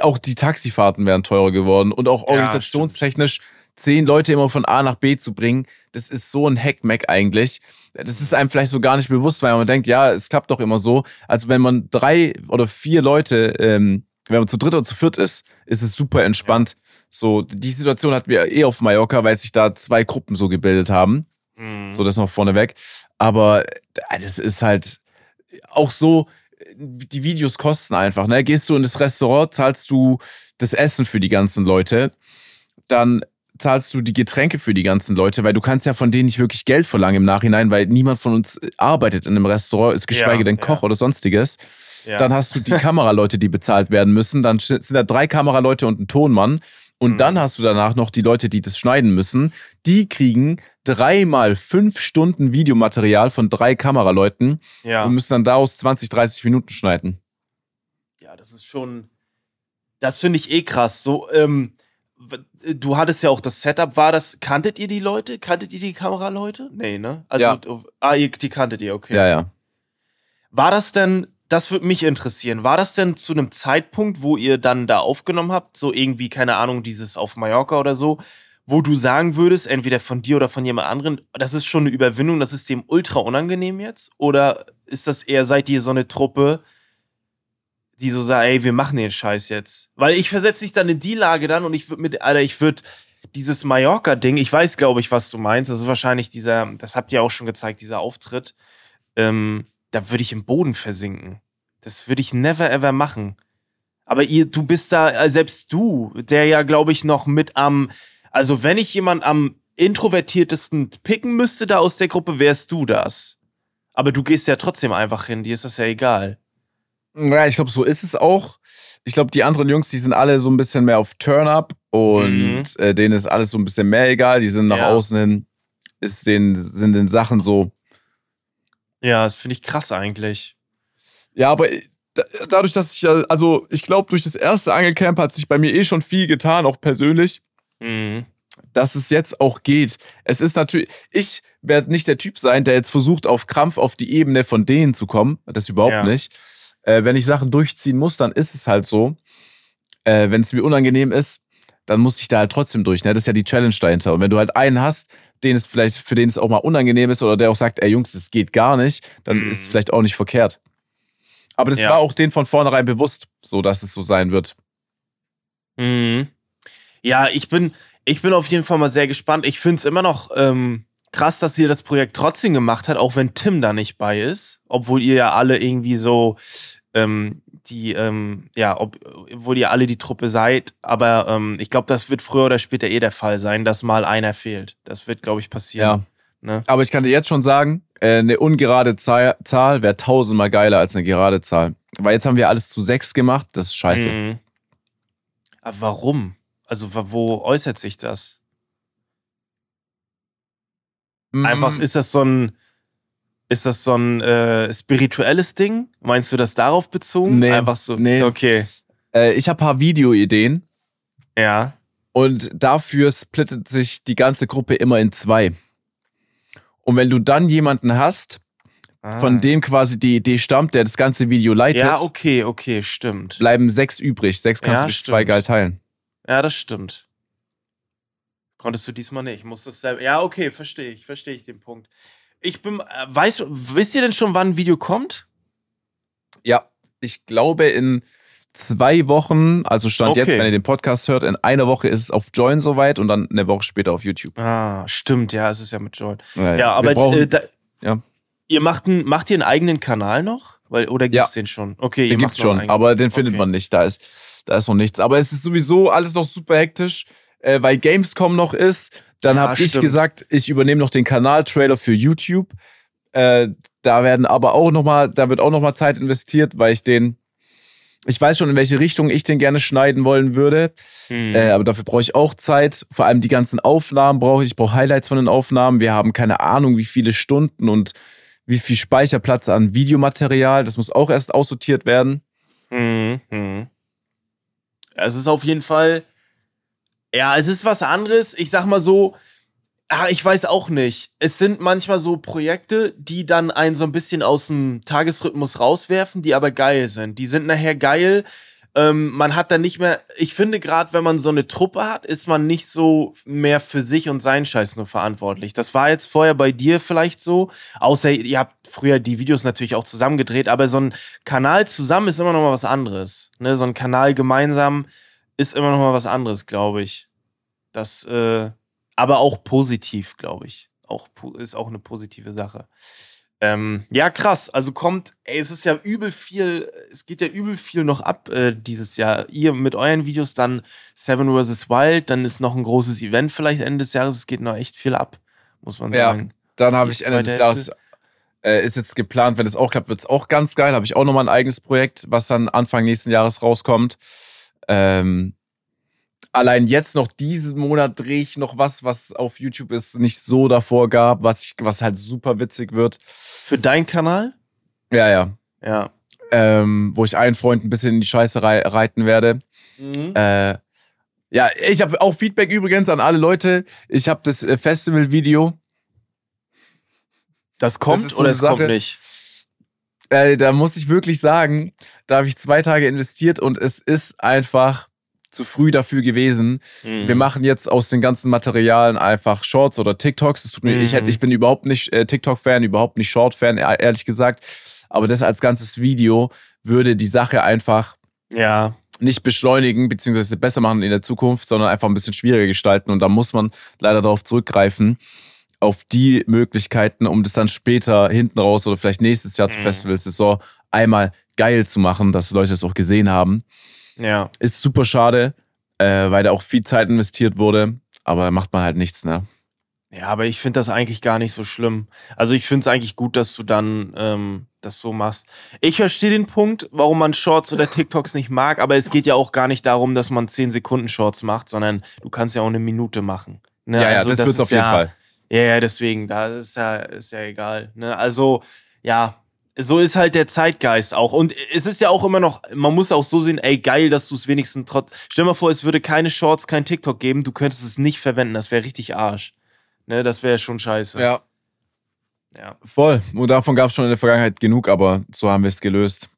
auch die Taxifahrten wären teurer geworden. Und auch organisationstechnisch zehn Leute immer von A nach B zu bringen, das ist so ein Hackmack eigentlich. Das ist einem vielleicht so gar nicht bewusst, weil man denkt, ja, es klappt doch immer so. Also wenn man drei oder vier Leute, ähm, wenn man zu dritt oder zu viert ist, ist es super entspannt. Ja. So, die Situation hatten wir eh auf Mallorca, weil sich da zwei Gruppen so gebildet haben. Mhm. So, das noch vorneweg. Aber äh, das ist halt auch so, die Videos kosten einfach, ne? Gehst du in das Restaurant, zahlst du das Essen für die ganzen Leute, dann zahlst du die Getränke für die ganzen Leute, weil du kannst ja von denen nicht wirklich Geld verlangen im Nachhinein, weil niemand von uns arbeitet in einem Restaurant, ist geschweige ja, denn Koch ja. oder sonstiges. Ja. Dann hast du die Kameraleute, die bezahlt werden müssen. Dann sind da drei Kameraleute und ein Tonmann. Und mhm. dann hast du danach noch die Leute, die das schneiden müssen. Die kriegen dreimal fünf Stunden Videomaterial von drei Kameraleuten ja. und müssen dann daraus 20, 30 Minuten schneiden. Ja, das ist schon. Das finde ich eh krass. So, ähm, du hattest ja auch das Setup, war das, kanntet ihr die Leute? Kanntet ihr die Kameraleute? Nee, ne? Also, ja. ah, ihr, die kanntet ihr, okay. Ja, ja. War das denn, das würde mich interessieren, war das denn zu einem Zeitpunkt, wo ihr dann da aufgenommen habt, so irgendwie, keine Ahnung, dieses auf Mallorca oder so, wo du sagen würdest, entweder von dir oder von jemand anderen, das ist schon eine Überwindung, das ist dem ultra unangenehm jetzt? Oder ist das eher, seid ihr so eine Truppe, die so sagen, ey, wir machen den Scheiß jetzt. Weil ich versetze mich dann in die Lage dann und ich würde mit, Alter, ich würde dieses Mallorca-Ding, ich weiß, glaube ich, was du meinst. Das ist wahrscheinlich dieser, das habt ihr auch schon gezeigt, dieser Auftritt. Ähm, da würde ich im Boden versinken. Das würde ich never ever machen. Aber ihr, du bist da, äh, selbst du, der ja, glaube ich, noch mit am, also wenn ich jemand am introvertiertesten picken müsste da aus der Gruppe, wärst du das. Aber du gehst ja trotzdem einfach hin, dir ist das ja egal. Ja, ich glaube, so ist es auch. Ich glaube, die anderen Jungs, die sind alle so ein bisschen mehr auf Turn-up und mhm. äh, denen ist alles so ein bisschen mehr egal. Die sind nach ja. außen hin, ist denen, sind den Sachen so. Ja, das finde ich krass eigentlich. Ja, aber äh, dadurch, dass ich ja, also ich glaube, durch das erste Angelcamp hat sich bei mir eh schon viel getan, auch persönlich. Mhm. Dass es jetzt auch geht. Es ist natürlich, ich werde nicht der Typ sein, der jetzt versucht, auf Krampf auf die Ebene von denen zu kommen. Das überhaupt ja. nicht äh, wenn ich Sachen durchziehen muss, dann ist es halt so. Äh, wenn es mir unangenehm ist, dann muss ich da halt trotzdem durch. Ne? Das ist ja die Challenge dahinter. Und wenn du halt einen hast, den es vielleicht, für den es auch mal unangenehm ist oder der auch sagt, ey Jungs, das geht gar nicht, dann mhm. ist es vielleicht auch nicht verkehrt. Aber das ja. war auch denen von vornherein bewusst, so dass es so sein wird. Mhm. Ja, ich bin, ich bin auf jeden Fall mal sehr gespannt. Ich finde es immer noch ähm, krass, dass ihr das Projekt trotzdem gemacht hat, auch wenn Tim da nicht bei ist. Obwohl ihr ja alle irgendwie so ähm, die, ähm, ja, ob, obwohl ihr alle die Truppe seid, aber ähm, ich glaube, das wird früher oder später eh der Fall sein, dass mal einer fehlt. Das wird, glaube ich, passieren. Ja. Ne? Aber ich kann dir jetzt schon sagen, äh, eine ungerade Zahl, Zahl wäre tausendmal geiler als eine gerade Zahl. Weil jetzt haben wir alles zu sechs gemacht, das ist scheiße. Mhm. Aber warum? Also, wo äußert sich das? Mhm. Einfach ist das so ein ist das so ein äh, spirituelles Ding? Meinst du das darauf bezogen? Nee. Einfach so. Nee. Okay. Äh, ich habe ein paar Videoideen. Ja. Und dafür splittet sich die ganze Gruppe immer in zwei. Und wenn du dann jemanden hast, ah. von dem quasi die Idee stammt, der das ganze Video leitet. Ja, okay, okay, stimmt. Bleiben sechs übrig. Sechs kannst ja, du durch zwei geil teilen. Ja, das stimmt. Konntest du diesmal nicht. Ich muss das selber. Ja, okay, verstehe ich, verstehe ich den Punkt. Ich bin, äh, weißt, wisst ihr denn schon, wann ein Video kommt? Ja, ich glaube in zwei Wochen, also Stand okay. jetzt, wenn ihr den Podcast hört, in einer Woche ist es auf Join soweit und dann eine Woche später auf YouTube. Ah, stimmt, ja, es ist ja mit Join. Ja, ja. ja aber brauchen, äh, da, ja. ihr macht, einen, macht ihr einen eigenen Kanal noch? Weil, oder gibt's ja. den schon? Okay, den gibt's schon, aber den findet okay. man nicht. Da ist, da ist noch nichts. Aber es ist sowieso alles noch super hektisch, äh, weil Gamescom noch ist dann habe ich gesagt, ich übernehme noch den Kanal-Trailer für YouTube. Äh, da werden aber auch noch mal, da wird auch noch mal Zeit investiert, weil ich den, ich weiß schon, in welche Richtung ich den gerne schneiden wollen würde. Hm. Äh, aber dafür brauche ich auch Zeit. Vor allem die ganzen Aufnahmen brauche ich. Ich brauche Highlights von den Aufnahmen. Wir haben keine Ahnung, wie viele Stunden und wie viel Speicherplatz an Videomaterial. Das muss auch erst aussortiert werden. Hm, hm. Es ist auf jeden Fall ja, es ist was anderes. Ich sag mal so, Ah, ich weiß auch nicht. Es sind manchmal so Projekte, die dann einen so ein bisschen aus dem Tagesrhythmus rauswerfen, die aber geil sind. Die sind nachher geil. Ähm, man hat dann nicht mehr, ich finde gerade, wenn man so eine Truppe hat, ist man nicht so mehr für sich und seinen Scheiß nur verantwortlich. Das war jetzt vorher bei dir vielleicht so, außer ihr habt früher die Videos natürlich auch zusammen gedreht, aber so ein Kanal zusammen ist immer noch mal was anderes. Ne? So ein Kanal gemeinsam ist immer noch mal was anderes, glaube ich. Das, äh, aber auch positiv, glaube ich. Auch ist auch eine positive Sache. Ähm, ja, krass. Also kommt, ey, es ist ja übel viel, es geht ja übel viel noch ab äh, dieses Jahr. Ihr mit euren Videos, dann Seven vs. Wild, dann ist noch ein großes Event vielleicht Ende des Jahres. Es geht noch echt viel ab, muss man ja, sagen. Dann habe ich Ende des Jahres, äh, ist jetzt geplant, wenn es auch klappt, wird es auch ganz geil. Habe ich auch nochmal ein eigenes Projekt, was dann Anfang nächsten Jahres rauskommt. Ähm, allein jetzt noch diesen Monat drehe ich noch was, was auf YouTube es nicht so davor gab, was, ich, was halt super witzig wird. Für deinen Kanal? Ja, ja. Ja. Ähm, wo ich einen Freund ein bisschen in die Scheiße rei reiten werde. Mhm. Äh, ja, ich habe auch Feedback übrigens an alle Leute. Ich habe das äh, Festival-Video. Das kommt Das oder es kommt Sache. nicht? Äh, da muss ich wirklich sagen, da habe ich zwei Tage investiert und es ist einfach zu früh dafür gewesen. Mhm. Wir machen jetzt aus den ganzen Materialien einfach Shorts oder TikToks. Es tut mir, ich, Mhm. hätte, ich bin überhaupt nicht äh, TikTok-Fan, überhaupt nicht Short-Fan, ehrlich gesagt. Aber das als ganzes Video würde die Sache einfach Ja. nicht beschleunigen, beziehungsweise besser machen in der Zukunft, sondern einfach ein bisschen schwieriger gestalten. Und da muss man leider darauf zurückgreifen, auf die Möglichkeiten, um das dann später hinten raus oder vielleicht nächstes Jahr zur Mhm. Festivalsaison einmal geil zu machen, dass Leute es auch gesehen haben. Ja. Ist super schade, äh, weil da auch viel Zeit investiert wurde, aber da macht man halt nichts, ne? Ja, aber ich finde das eigentlich gar nicht so schlimm. Also ich finde es eigentlich gut, dass du dann ähm, das so machst. Ich verstehe den Punkt, warum man Shorts oder TikToks nicht mag, aber es geht ja auch gar nicht darum, dass man 10 Sekunden Shorts macht, sondern du kannst ja auch eine Minute machen. Ne? Ja, ja, Also das, wird's ist auf jeden ja, Fall. Ja, ja, deswegen, da ist ja, ist ja egal. Ne? Also, ja, so ist halt der Zeitgeist auch. Und es ist ja auch immer noch, man muss auch so sehen, ey, geil, dass du es wenigstens trotz. Stell dir mal vor, es würde keine Shorts, kein TikTok geben, du könntest es nicht verwenden. Das wäre richtig Arsch. Ne, das wäre schon scheiße. Ja, ja. voll. Und davon gab es schon in der Vergangenheit genug, aber so haben wir es gelöst.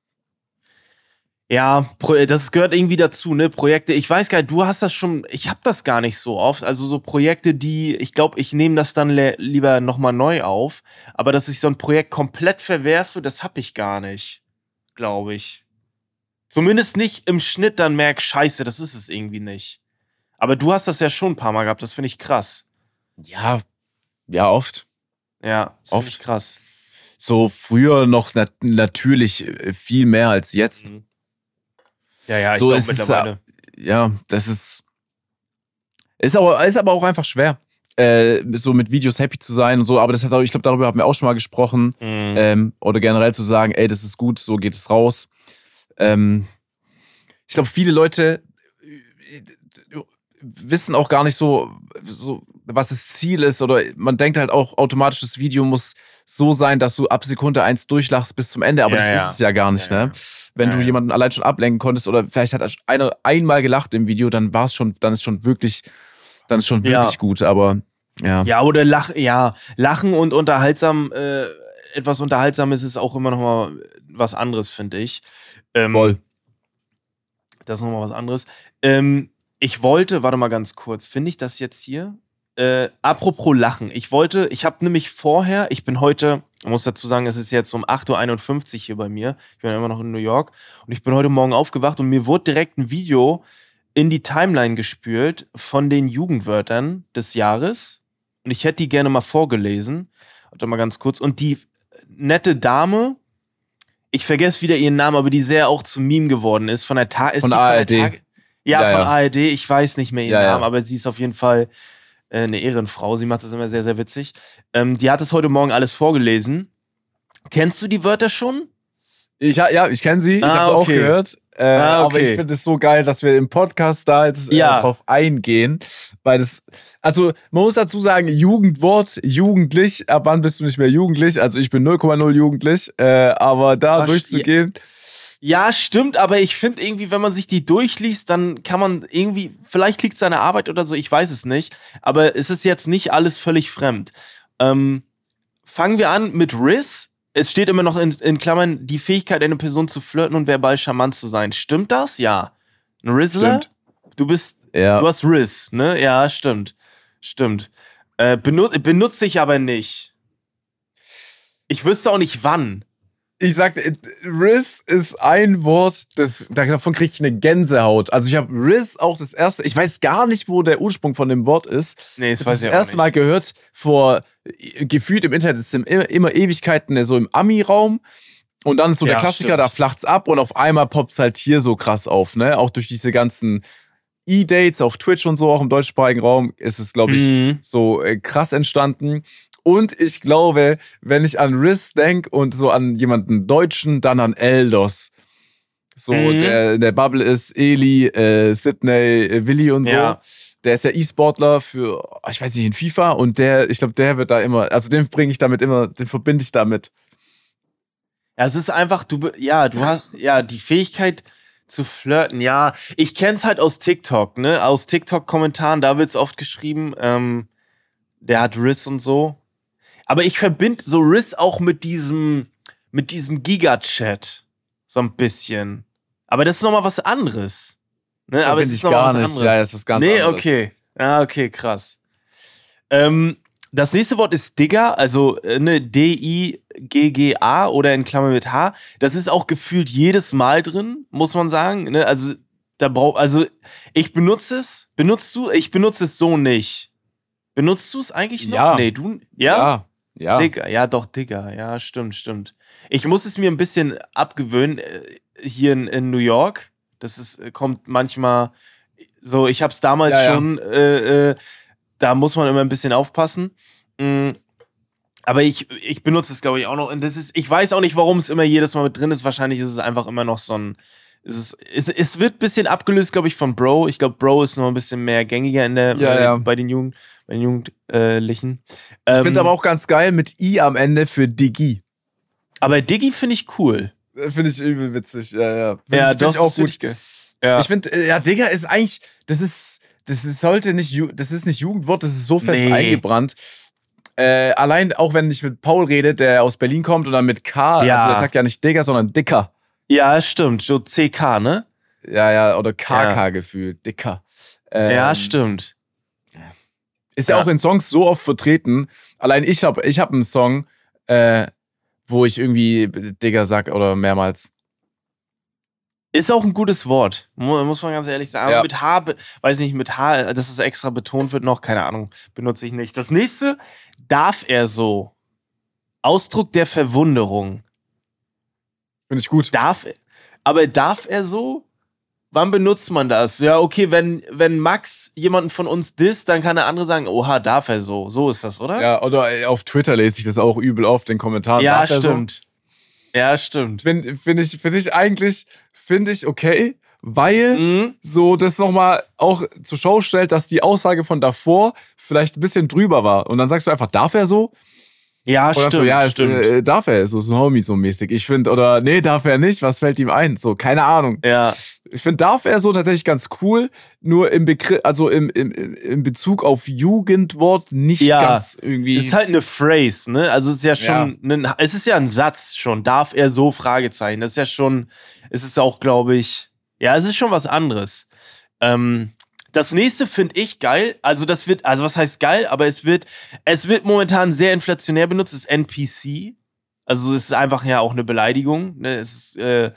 Ja, das gehört irgendwie dazu, ne? Projekte. Ich weiß gar nicht, du hast das schon, ich habe das gar nicht so oft. Also so Projekte, die, ich glaube, ich nehme das dann lieber nochmal neu auf. Aber dass ich so ein Projekt komplett verwerfe, das habe ich gar nicht, glaube ich. Zumindest nicht im Schnitt dann merk, scheiße, das ist es irgendwie nicht. Aber du hast das ja schon ein paar Mal gehabt, das finde ich krass. Ja, ja, oft. Ja, das finde Oft. ich krass. So früher noch nat natürlich äh, viel mehr als jetzt. Mhm. Ja, ja, ich So glaube ist es, mittlerweile. Ja, das ist. Ist aber, ist aber auch einfach schwer, äh, so mit Videos happy zu sein und so. Aber das hat auch, ich glaube, darüber haben wir auch schon mal gesprochen. Mhm. Ähm, oder generell zu sagen, ey, das ist gut, so geht es raus. Ähm, ich glaube, viele Leute äh, wissen auch gar nicht so, so, was das Ziel ist. Oder man denkt halt auch, automatisch, das Video muss so sein, dass du ab Sekunde eins durchlachst bis zum Ende. Aber Ja, das ja. ist es ja gar nicht, Ja, ne? Wenn du jemanden allein schon ablenken konntest oder vielleicht hat einer einmal gelacht im Video, dann war es schon, dann ist schon wirklich, dann ist schon wirklich gut. Aber ja. Ja, oder lach, ja, lachen und unterhaltsam, äh, etwas Unterhaltsames ist auch immer noch mal was anderes, finde ich. Ähm, Voll. Das ist noch mal was anderes. Ähm, ich wollte, warte mal ganz kurz, finde ich das jetzt hier? Äh, apropos Lachen. Ich wollte, ich habe nämlich vorher, ich bin heute, ich muss dazu sagen, es ist jetzt um 8.51 Uhr hier bei mir. Ich bin immer noch in New York. Und ich bin heute Morgen aufgewacht und mir wurde direkt ein Video in die Timeline gespült von den Jugendwörtern des Jahres. Und ich hätte die gerne mal vorgelesen. Warte mal ganz kurz. Und die nette Dame, ich vergesse wieder ihren Namen, aber die sehr auch zum Meme geworden ist, von der Tag. Von der ARD. ja, Ja, von ja. ARD. Ich weiß nicht mehr ihren ja. Namen, aber sie ist auf jeden Fall äh, eine Ehrenfrau. Sie macht das immer sehr, sehr witzig. Ähm, die hat es heute Morgen alles vorgelesen. Kennst du die Wörter schon? Ich, ja, ich kenne sie, ich Ah, habe es auch okay. gehört. Äh, Ah, Aber okay. ich finde es so geil, dass wir im Podcast da jetzt äh, Ja. drauf eingehen. Weil das, also man muss dazu sagen, Jugendwort, jugendlich, ab wann bist du nicht mehr jugendlich? Also ich bin 0,0 jugendlich, äh, aber da Ach, durchzugehen, Ja, stimmt, aber ich finde irgendwie, wenn man sich die durchliest, dann kann man irgendwie, vielleicht liegt seine Arbeit oder so, ich weiß es nicht, aber es ist jetzt nicht alles völlig fremd. Ähm, fangen wir an mit Riz. Es steht immer noch in, in Klammern die Fähigkeit, eine Person zu flirten und verbal charmant zu sein. Stimmt das? Ja. Ein Rizzler? Stimmt. Du bist, Ja. du hast Riz, ne? Ja, stimmt. Stimmt. Äh, benu benutze ich aber nicht. Ich wüsste auch nicht wann. Ich sagte, äh, Riz ist ein Wort, das, davon kriege ich eine Gänsehaut. Also ich habe Riz auch das erste, ich weiß gar nicht, wo der Ursprung von dem Wort ist. Nee, Ich habe das erste Mal gehört vor äh, gefühlt im Internet, es sind immer, immer Ewigkeiten so im Ami-Raum. Und dann ist so der Ja, Klassiker, stimmt. da flacht's ab und auf einmal poppt's halt hier so krass auf, ne? Auch durch diese ganzen E-Dates auf Twitch und so, auch im deutschsprachigen Raum, ist es, glaube ich, Mhm. so äh, krass entstanden. Und ich glaube, wenn ich an Riz denke und so an jemanden Deutschen, dann an Eldos. So, Mhm. der in der Bubble ist Eli, äh, Sydney, äh, Willi und so. Ja. Der ist ja E-Sportler für, ich weiß nicht, in FIFA und der, ich glaube, der wird da immer, also den bringe ich damit immer, den verbinde ich damit. Ja, es ist einfach, du, ja, du hast, ja, die Fähigkeit zu flirten, ja. Ich kenn's halt aus TikTok, ne? Aus TikTok-Kommentaren, da wird's oft geschrieben, ähm, der hat Riss und so. Aber ich verbinde so Riss auch mit diesem, mit diesem Giga-Chat. So ein bisschen. Aber das ist nochmal was anderes. Ne? Aber es ist noch gar was nicht. anderes. Ja, das ist was ganz nee, anderes. okay. Ja, okay, krass. Ähm, das nächste Wort ist Digger, also äh, ne, D-I-G-G-A oder in Klammern mit H. Das ist auch gefühlt jedes Mal drin, muss man sagen. Ne? Also, da brauch, also ich benutze es. Benutzt du? Ich benutze es so nicht. Benutzt du es eigentlich noch? Ja. Nee, du? Ja? Ja, ja. Digger, ja, doch, Digger. Ja, stimmt, stimmt. Ich muss es mir ein bisschen abgewöhnen äh, hier in, in New York. Das ist, äh, kommt manchmal so, ich habe es damals Ja, ja. schon, äh, äh, da muss man immer ein bisschen aufpassen. Mm, aber ich, ich benutze es, glaube ich, auch noch. Und das ist, ich weiß auch nicht, warum es immer jedes Mal mit drin ist. Wahrscheinlich ist es einfach immer noch so ein. Es, ist, es, es wird ein bisschen abgelöst, glaube ich, von Bro. Ich glaube, Bro ist noch ein bisschen mehr gängiger in der, Ja, äh, bei den Jugend, bei den Jugendlichen. Ich Ähm, finde aber auch ganz geil mit I am Ende für Digi. aber Diggi finde ich cool. Finde ich übel witzig. Ja, ja. Find Ja, ich, das ich auch gut. geil. Ja. Ich finde, äh, ja, Digga ist eigentlich, das ist, das ist, sollte nicht, das ist nicht Jugendwort, das ist so fest Nee. eingebrannt. Äh, allein auch wenn ich mit Paul rede, der aus Berlin kommt und dann mit K, Ja. also der sagt ja nicht Digga, sondern Dicker. ja, stimmt. So CK, ne? Ja, ja, oder KK Ja. Dicker. Ähm, ja, stimmt. Ist ja. Ja. auch in Songs so oft vertreten. Allein ich habe ich hab einen Song, äh, wo ich irgendwie Digger sag oder mehrmals. Ist auch ein gutes Wort, mu- muss man ganz ehrlich sagen. Aber Ja. mit H, weiß nicht, mit H, dass es extra betont wird noch, keine Ahnung, benutze ich nicht. Das nächste, darf er so? Ausdruck der Verwunderung. Finde ich gut. Darf er, aber darf er so? Wann benutzt man das? Ja, okay, wenn, wenn Max jemanden von uns disst, dann kann der andere sagen, oha, darf er so. So ist das, oder? Ja, oder äh, auf Twitter lese ich das auch übel oft in Kommentaren. Ja, Darf er so? stimmt. Ja, stimmt. Finde find ich, find ich eigentlich, finde ich okay, weil Mhm. so das nochmal auch zur Show stellt, dass die Aussage von davor vielleicht ein bisschen drüber war. Und dann sagst du einfach, darf er so? Ja, Oder stimmt. so, ja, es, stimmt. äh, darf er, so, so ein Homie so mäßig. Ich finde, oder nee, darf er nicht, was fällt ihm ein? So, keine Ahnung. ja. Ich finde, darf er so tatsächlich ganz cool, nur im Begriff, also im, im, im Bezug auf Jugendwort nicht Ja. ganz irgendwie. Es ist halt eine Phrase, ne? Also es ist ja schon, Ein, es ist ja ein Satz schon. Darf er so? Fragezeichen. Das ist ja schon, es ist auch, glaube ich, ja, es ist schon was anderes. Ähm, das nächste finde ich geil. Also das wird, also was heißt geil? Aber es wird, es wird momentan sehr inflationär benutzt. Das ist NPC. Also es ist einfach ja auch eine Beleidigung. Ne? Es ist, äh,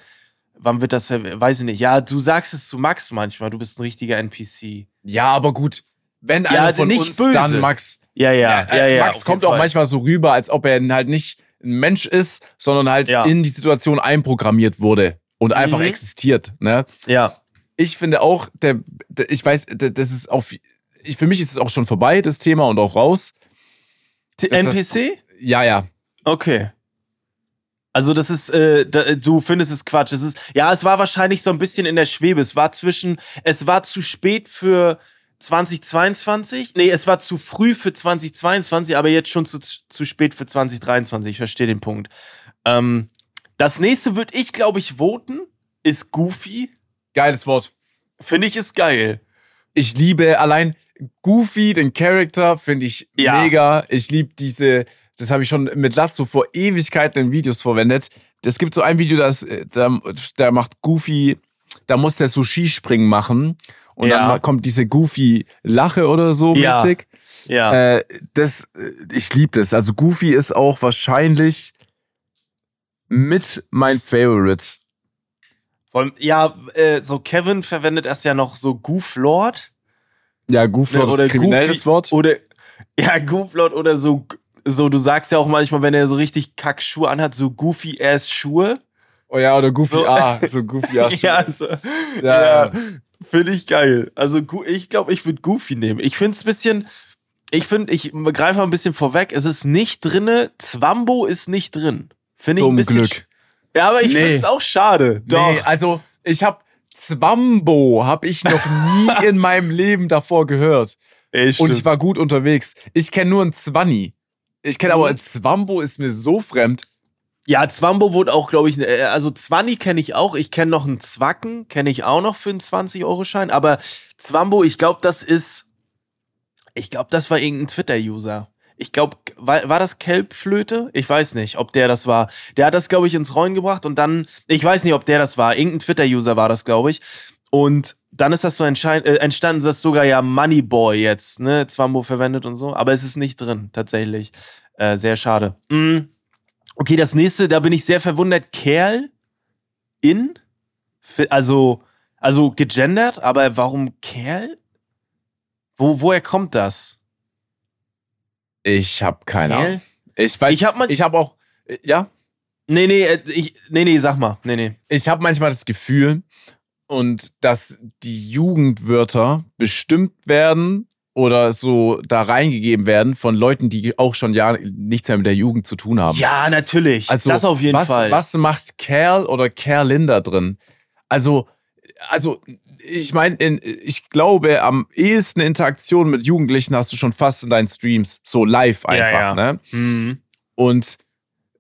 wann wird das? Weiß ich nicht. Ja, du sagst es zu Max manchmal. Du bist ein richtiger NPC. ja, aber gut. Wenn Ja, einer von nicht uns, böse. dann Max. Ja, ja, äh, ja, ja. Max kommt auch manchmal so rüber, als ob er halt nicht ein Mensch ist, sondern halt Ja. in die Situation einprogrammiert wurde und einfach Mhm. existiert. Ne? Ja. Ich finde auch, der, der, ich weiß, der, das ist auf, ich, für mich ist es auch schon vorbei, das Thema und auch raus. T- Ist das- NPC? Ja, ja. Okay. Also das ist, äh, da, du findest es Quatsch. Es ist, ja, es war wahrscheinlich so ein bisschen in der Schwebe. Es war zwischen, es war zu spät für 2022. Nee, es war zu früh für 2022, aber jetzt schon zu, zu spät für 2023. Ich verstehe den Punkt. Ähm, das nächste würde ich, glaube ich, voten. ist Goofy. Geiles Wort. Finde ich ist geil. Ich liebe allein Goofy, den Charakter, finde ich Ja. mega. Ich liebe diese, das habe ich schon mit Lazzo vor Ewigkeiten in Videos verwendet. Es gibt so ein Video, das, äh, da, da macht Goofy, da muss der Sushi-Springen machen. Und Ja. dann kommt diese Goofy-Lache oder so Ja. mäßig. Ja. Äh, das, äh, ich liebe das. Also Goofy ist auch wahrscheinlich mit mein Favorite. Vor allem, ja, äh, so Kevin verwendet erst ja noch so Gooflord. Ja, Goofy Ne, ist ein kriminelles Wort. Oder, ja, Gooflord oder so, so, du sagst ja auch manchmal, wenn er so richtig Kackschuhe anhat, so goofy ass Schuhe. Oh ja, oder Goofy So- A. So Goofy A. ja, so, Ja. ja, finde ich geil. Also ich glaube, ich würde Goofy nehmen. Ich finde es ein bisschen, ich finde, ich greife mal ein bisschen vorweg, es ist nicht drinne, Zwambo ist nicht drin. Finde ich ein bisschen. Glück. Ja, aber ich Nee. finde es auch schade. Doch. Nee, also ich habe Zwambo habe ich noch nie in meinem Leben davor gehört. Ey, Und ich war gut unterwegs. Ich kenne nur einen Zwanni. Ich kenne Mhm. aber Zwambo ist mir so fremd. Ja, Zwambo wurde auch, glaube ich, äh, also Zwanni kenne ich auch. Ich kenne noch einen Zwacken, kenne ich auch noch für einen 20-Euro-Schein. Aber Zwambo, ich glaube, das ist, ich glaube, das war irgendein Twitter-User. Ich glaube, war, war das Kelbflöte? Ich weiß nicht, ob der das war. Der hat das, glaube ich, ins Rollen gebracht und dann, ich weiß nicht, ob der das war. Irgendein Twitter-User war das, glaube ich. Und dann ist das so äh, entstanden, dass sogar ja Moneyboy jetzt, ne, Zwambo verwendet und so. Aber es ist nicht drin, tatsächlich. Äh, sehr schade. Mm. Okay, das nächste, da bin ich sehr verwundert. Kerl in? Also, also gegendert, aber warum Kerl? Wo, woher kommt das? Ich habe keine? Ahnung. Ich weiß, Ich hab habe auch, äh, ja, Nee, nee, äh, ich, nee, nee, sag mal. Nee, nee. ich habe manchmal das Gefühl, und dass die Jugendwörter bestimmt werden oder so da reingegeben werden von Leuten, die auch schon ja nichts mehr mit der Jugend zu tun haben. Ja, natürlich. Also, das auf jeden was, Fall. Was macht Kerl oder Kerlin da drin? Also, also ich meine, ich glaube, am ehesten Interaktion mit Jugendlichen hast du schon fast in deinen Streams, so live einfach, ja. ne? Mhm. Und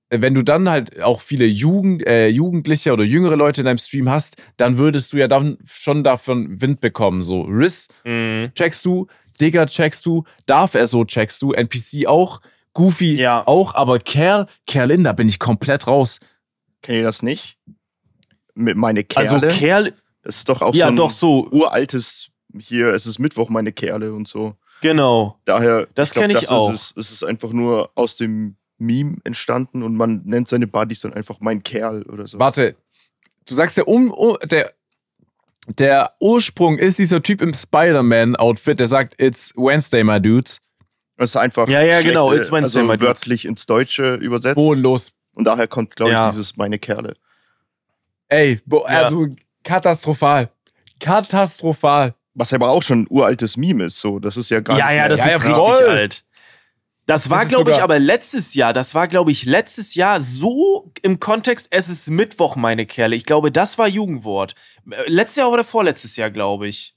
wenn du dann halt auch viele Jugend, äh, Jugendliche oder jüngere Leute in deinem Stream hast, dann würdest du ja dann schon davon Wind bekommen. So, Riz Mhm. checkst du, Digger checkst du, Darf er so checkst du, NPC auch, Goofy Ja. auch, aber Kerl, Kerlin, da bin ich komplett raus. Kennt ihr das nicht? Mit meine Kerle. Also Kerl, das ist doch auch ja, so ein doch so, uraltes, hier, es ist Mittwoch, meine Kerle und so. genau. Daher, Das glaub, kenn ich das auch. Ist es, es ist einfach nur aus dem Meme entstanden und man nennt seine Buddies dann einfach mein Kerl oder so. Warte, du sagst der, um, um, der, der Ursprung ist dieser Typ im Spider-Man-Outfit, der sagt, it's Wednesday, my dudes. Das ist einfach Ja, ja, genau, schlechte- it's Wednesday, my also dudes. wörtlich ins Deutsche übersetzt. Bodenlos. Und daher kommt, glaube ich, Ja. dieses meine Kerle. Ey, bo Ja. Katastrophal. Katastrophal. Was aber auch schon ein uraltes Meme ist, so. Das ist ja gar Ja, nicht ja, mehr- das Ja, ja, ist richtig voll. alt. Das war, Das glaube ich, aber letztes Jahr, das war, glaube ich, letztes Jahr so im Kontext, es ist Mittwoch, meine Kerle. Ich glaube, das war Jugendwort. Äh, Letztes Jahr oder vorletztes Jahr, glaube ich.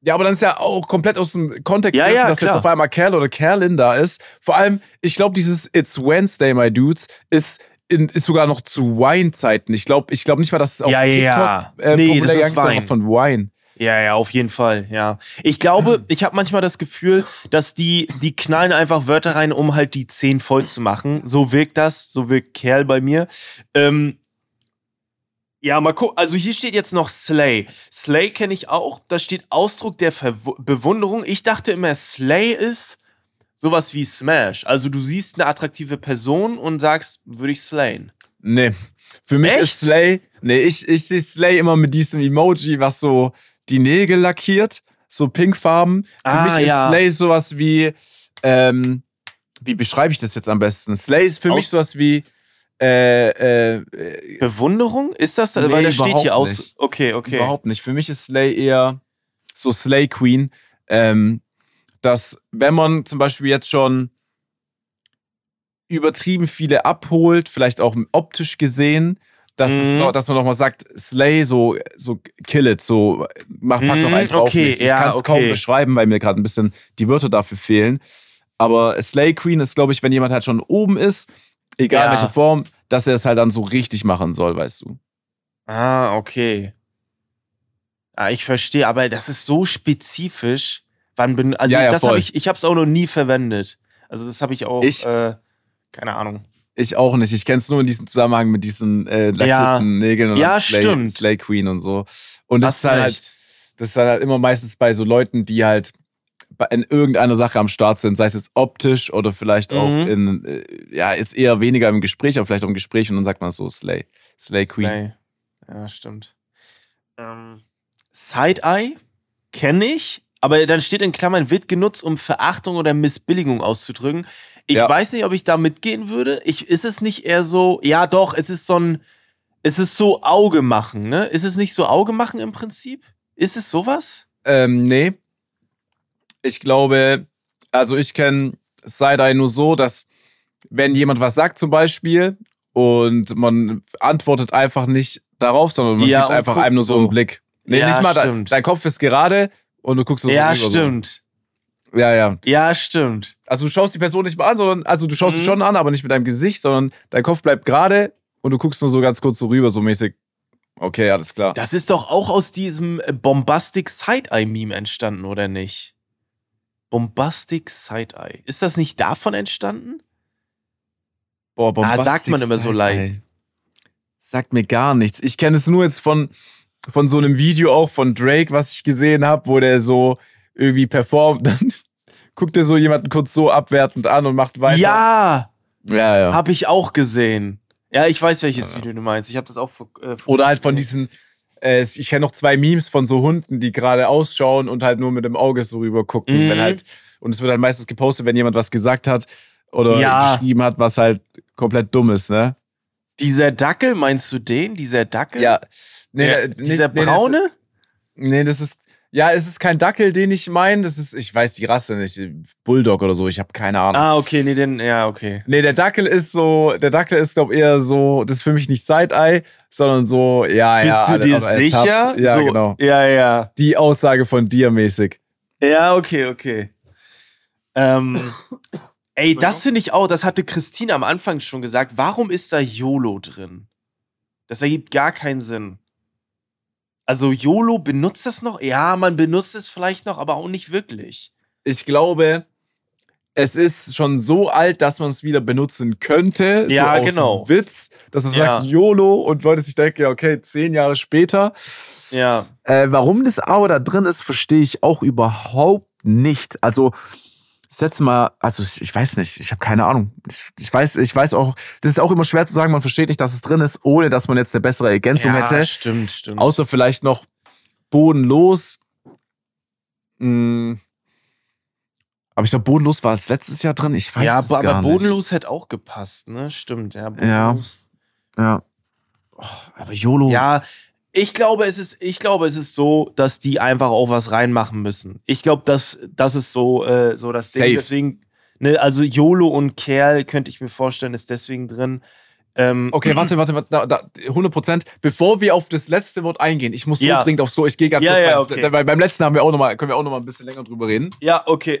Ja, aber dann ist ja auch komplett aus dem Kontext Ja, gerissen, ja, dass jetzt klar. auf einmal Kerl oder Kerlin da ist. Vor allem, ich glaube, dieses It's Wednesday, my dudes, ist, in, ist sogar noch zu Wine-Zeiten. Ich glaube ich glaub nicht mal, dass es auf Ja, TikTok ja. äh, Nee, das ist Wine. von Wine. Ja, ja, auf jeden Fall, ja. Ich glaube, ich habe manchmal das Gefühl, dass die, die knallen einfach Wörter rein, um halt die 10 voll zu machen. So wirkt das, so wirkt Kerl bei mir. Ähm, ja, mal gucken. Also hier steht jetzt noch Slay. Slay kenne ich auch. Da steht Ausdruck der Verw Bewunderung. Ich dachte immer, Slay ist sowas wie Smash. Also du siehst eine attraktive Person und sagst, würde ich slayen. Nee. Für mich Echt? ist Slay, nee, ich, ich sehe Slay immer mit diesem Emoji, was so die Nägel lackiert, so pinkfarben. Für Ah, mich ist ja. Slay sowas wie, ähm, wie beschreibe ich das jetzt am besten? Slay ist für Aus- mich sowas wie, äh, äh, äh, Bewunderung? Ist das? Nee, Weil da steht hier aus. nicht. Okay, okay. Überhaupt nicht. Für mich ist Slay eher so Slay Queen, ähm, dass wenn man zum Beispiel jetzt schon übertrieben viele abholt, vielleicht auch optisch gesehen, dass, es Mhm. noch, dass man nochmal sagt, Slay, so, so kill it, so mach, pack noch Mhm, einen drauf. okay, ich ja, kann es kaum okay. beschreiben, weil mir gerade ein bisschen die Wörter dafür fehlen. Aber Slay Queen ist, glaube ich, wenn jemand halt schon oben ist, egal Ja. welche Form, dass er es halt dann so richtig machen soll, weißt du. Ah, okay. Ah, ich verstehe, aber das ist so spezifisch. Wann bin, also Ja, ja, das habe ich, ich habe es auch noch nie verwendet. Also das habe ich auch, Ich- äh, keine Ahnung. Ich auch nicht. Ich kenne es nur in diesem Zusammenhang mit diesen äh, lackierten Ja. Nägeln und Ja, Slay. Slay Queen und so. Und das Hast ist dann halt, das ist dann halt immer meistens bei so Leuten, die halt in irgendeiner Sache am Start sind, sei es jetzt optisch oder vielleicht auch Mhm. in, äh, ja, jetzt eher weniger im Gespräch, aber vielleicht auch im Gespräch und dann sagt man so Slay. Slay Queen. Slay. Ja, stimmt. Ähm, Side-Eye kenne ich, aber dann steht in Klammern, wird genutzt, um Verachtung oder Missbilligung auszudrücken. Ich Ja. weiß nicht, ob ich da mitgehen würde. Ich, ist es nicht eher so, ja doch, es ist so ein, es ist so Auge machen, ne? Ist es nicht so Auge machen im Prinzip? Ist es sowas? Ähm, nee. Ich glaube, also ich kenne Side-Eye nur so, dass wenn jemand was sagt zum Beispiel und man antwortet einfach nicht darauf, sondern man Ja, gibt einfach einem nur so einen Blick. Nee, Ja, nicht mal, dein, stimmt. dein Kopf ist gerade und du guckst so ja, so stimmt. So. Ja, ja. Ja, stimmt. Also du schaust die Person nicht mal an, sondern, also du schaust sie Mhm. schon an, aber nicht mit deinem Gesicht, sondern dein Kopf bleibt gerade und du guckst nur so ganz kurz so rüber, so mäßig. Okay, alles klar. Das ist doch auch aus diesem äh, Bombastic Side-Eye-Meme entstanden, oder nicht? Bombastic Side-Eye. Ist das nicht davon entstanden? Boah, Ah, sagt man immer so leicht. Sagt mir gar nichts. Ich kenne es nur jetzt von, von so einem Video auch von Drake, was ich gesehen habe, wo der so irgendwie performt. Dann guckt er so jemanden kurz so abwertend an und macht weiter. Ja, ja, ja. habe ich auch gesehen. Ja, ich weiß, welches Video du meinst. Ich habe das auch vor, äh, vor- Oder halt von diesen, äh, ich kenne noch zwei Memes von so Hunden, die gerade ausschauen und halt nur mit dem Auge so rüber gucken. Mhm. Wenn halt, und es wird halt meistens gepostet, wenn jemand was gesagt hat oder Ja. geschrieben hat, was halt komplett dumm ist, ne? Dieser Dackel, meinst du den? Dieser Dackel? Ja. Nee, Der, nee, dieser nee, das- braune? Nee, das ist. Ja, es ist kein Dackel, den ich meine. Das ist, ich weiß die Rasse nicht. Bulldog oder so, ich habe keine Ahnung. Ah, okay, nee, den, ja, okay. Nee, der Dackel ist so, der Dackel ist, glaube eher so, das ist für mich nicht Side-Eye, sondern so, ja, Bist ja. du dir aber sicher? Ja, so, genau. Ja, ja. Die Aussage von dir mäßig. Ja, okay, okay. Ähm, ey, das finde ich auch, das hatte Christine am Anfang schon gesagt. Warum ist da YOLO drin? Das ergibt gar keinen Sinn. Also YOLO benutzt das noch? Ja, man benutzt es vielleicht noch, aber auch nicht wirklich. Ich glaube, es ist schon so alt, dass man es wieder benutzen könnte. Ja, so genau. Witz, dass man Ja. sagt YOLO und Leute sich denken, ja, okay, zehn Jahre später. Ja. Äh, warum das aber da drin ist, verstehe ich auch überhaupt nicht. Also, setz mal, also ich, ich weiß nicht, ich habe keine Ahnung. Ich, ich, weiß, ich weiß auch, das ist auch immer schwer zu sagen, man versteht nicht, dass es drin ist, ohne dass man jetzt eine bessere Ergänzung ja, hätte. stimmt, stimmt. Außer vielleicht noch bodenlos. Hm. Aber ich glaube, bodenlos war es letztes Jahr drin. Ich weiß ja, es aber, gar aber nicht. bodenlos hätte auch gepasst, ne? Stimmt, ja. Ja. Bodenlos. Ja. Oh, aber YOLO. Ja, ich glaube, es ist, ich glaube, es ist so, dass die einfach auch was reinmachen müssen. Ich glaube, dass das ist so, äh, so das Ding. Safe. Deswegen, ne, also YOLO und Kerl könnte ich mir vorstellen, ist deswegen drin. Ähm, Okay, warte, warte, warte, da, da, 100 Prozent. Bevor wir auf das letzte Wort eingehen, ich muss so Ja. dringend aufs Klo. Ich gehe ganz Ja, kurz, ja, das- okay. weil beim letzten haben wir auch noch mal, können wir auch noch mal ein bisschen länger drüber reden. Ja, okay.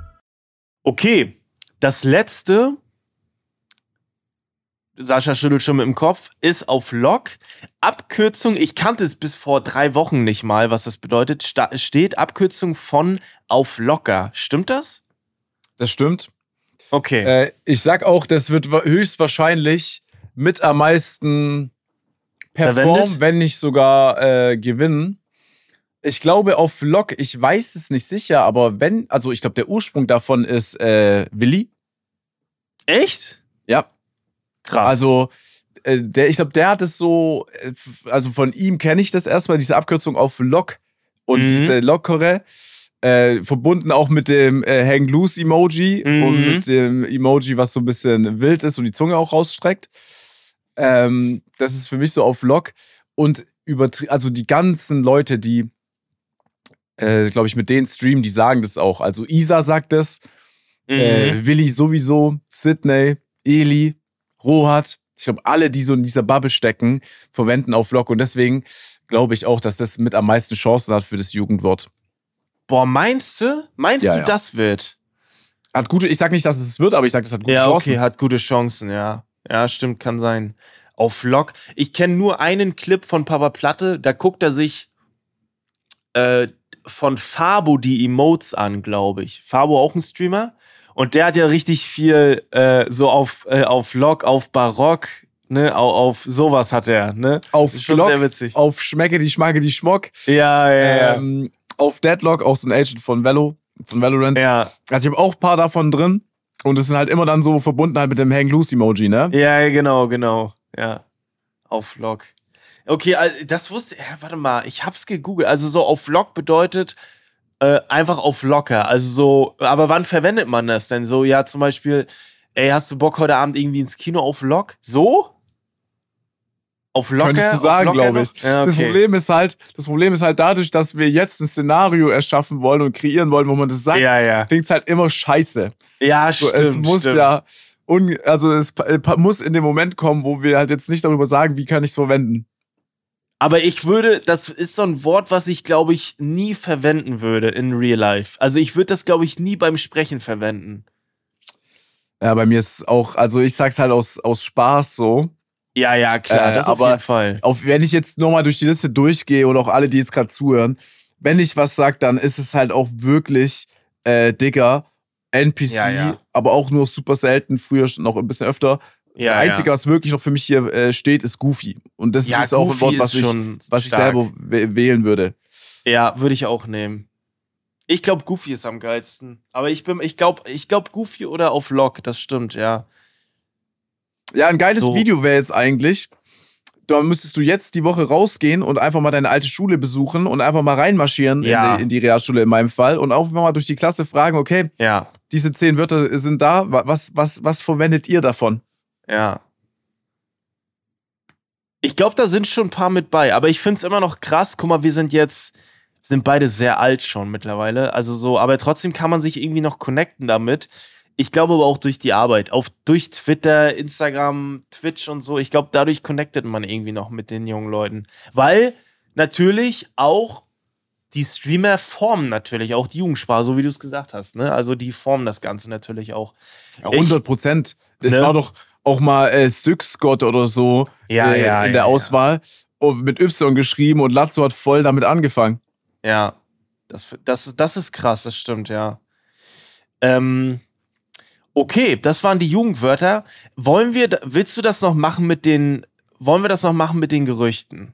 Okay, das letzte, Sascha schüttelt schon mit dem Kopf, ist auf Lock. Abkürzung, ich kannte es bis vor drei Wochen nicht mal, was das bedeutet, sta steht Abkürzung von auf locker. Stimmt das? Das stimmt. Okay. Äh, ich sag auch, das wird wa- höchstwahrscheinlich mit am meisten performen, Verwendet? wenn nicht sogar äh, gewinnen. Ich glaube auf Lock, ich weiß es nicht sicher, aber wenn, also ich glaube, der Ursprung davon ist äh, Willi. Echt? Ja. Krass. Also, äh, der, ich glaube, der hat es so, äh, also von ihm kenne ich das erstmal, diese Abkürzung auf Lock und Mhm. diese lockere. Äh, verbunden auch mit dem äh, Hang Loose Emoji Mhm. und mit dem Emoji, was so ein bisschen wild ist und die Zunge auch rausstreckt. Ähm, das ist für mich so auf Lock. Und übertri also die ganzen Leute, die, äh, glaube ich, mit denen streamen, die sagen das auch. Also Isa sagt das, Mhm. äh, Willi sowieso, Sydney, Eli, Rohat. Ich glaube, alle, die so in dieser Bubble stecken, verwenden auf Lock. Und deswegen glaube ich auch, dass das mit am meisten Chancen hat für das Jugendwort. Boah, meinst du? Meinst Ja, du, ja. das wird? Hat gute, ich sage nicht, dass es wird, aber ich sage, das hat gute Ja, Chancen. okay, hat gute Chancen, ja. Ja, stimmt, kann sein. Auf Lock. Ich kenne nur einen Clip von Papa Platte, da guckt er sich äh, von Fabo die Emotes an, glaube ich. Fabo auch ein Streamer. Und der hat ja richtig viel äh, so auf, äh, auf Lock, auf Barock, ne, auf, auf sowas hat er, ne? Auf schon Glock, sehr witzig. auf Schmecke die Schmacke die Schmock. Ja, ja, ja. Ähm, auf Deadlock, auch so ein Agent von Velo, von Valorant. ja, Also ich habe auch ein paar davon drin. Und es sind halt immer dann so verbunden halt mit dem Hang Loose Emoji, ne? ja, genau, genau. Ja. Auf Lock. Okay, das wusste, ja, warte mal, ich hab's gegoogelt. Also so auf Lock bedeutet äh, einfach auf locker. Also so, aber wann verwendet man das denn? So, ja, zum Beispiel, ey, hast du Bock heute Abend irgendwie ins Kino auf Lock? So? Auf Locker? Könntest du sagen, glaube ich. Ja, Das okay. Problem ist halt, das Problem ist halt dadurch, dass wir jetzt ein Szenario erschaffen wollen und kreieren wollen, wo man das sagt, Ja, ja. klingt's halt immer scheiße. Ja, So, stimmt. es muss stimmt. ja, un, also es pa- muss in dem Moment kommen, wo wir halt jetzt nicht darüber sagen, wie kann ich es verwenden. Aber ich würde, das ist so ein Wort, was ich, glaube ich, nie verwenden würde in Real Life. Also ich würde das, glaube ich, nie beim Sprechen verwenden. Ja, bei mir ist auch, also ich sag's halt aus, aus Spaß so. Ja, ja, klar, Äh, das auf jeden Fall. Auf, wenn ich jetzt nochmal durch die Liste durchgehe und auch alle, die jetzt gerade zuhören, wenn ich was sag, dann ist es halt auch wirklich äh, Digger, NPC, Ja, ja. aber auch nur super selten, früher noch ein bisschen öfter. Das Ja, Einzige, ja. was wirklich noch für mich hier äh, steht, ist Goofy. Und das Ja, ist auch ein Goofy Wort, was ich, was ich selber wäh- wählen würde. Ja, würde ich auch nehmen. Ich glaube, Goofy ist am geilsten. Aber ich bin, ich glaube, ich glaube Goofy oder auf Lock, das stimmt, ja. Ja, ein geiles So. Video wäre jetzt eigentlich. Da müsstest du jetzt die Woche rausgehen und einfach mal deine alte Schule besuchen und einfach mal reinmarschieren Ja. in, die, in die Realschule in meinem Fall und auch mal durch die Klasse fragen, okay, Ja, diese zehn Wörter sind da, wa- was, was, was verwendet ihr davon? Ja. Ich glaube, da sind schon ein paar mit bei, aber ich finde es immer noch krass. Guck mal, wir sind jetzt, sind beide sehr alt schon mittlerweile. Also so, aber trotzdem kann man sich irgendwie noch connecten damit. Ich glaube aber auch durch die Arbeit. Auf, durch Twitter, Instagram, Twitch und so. Ich glaube, dadurch connectet man irgendwie noch mit den jungen Leuten. Weil natürlich auch die Streamer formen natürlich auch die Jugendsprache, so wie du es gesagt hast. Ne? Also die formen das Ganze natürlich auch. Ja, Ich- 100 Prozent. Das Ne? war doch auch mal äh, Syxgott oder so Ja, äh, ja, in ja, der ja. Auswahl und mit Y geschrieben und Lazzo hat voll damit angefangen. Ja, das, das, das ist krass, das stimmt, ja. Ähm, okay, das waren die Jugendwörter. Wollen wir, willst du das noch machen mit den, wollen wir das noch machen mit den Gerüchten?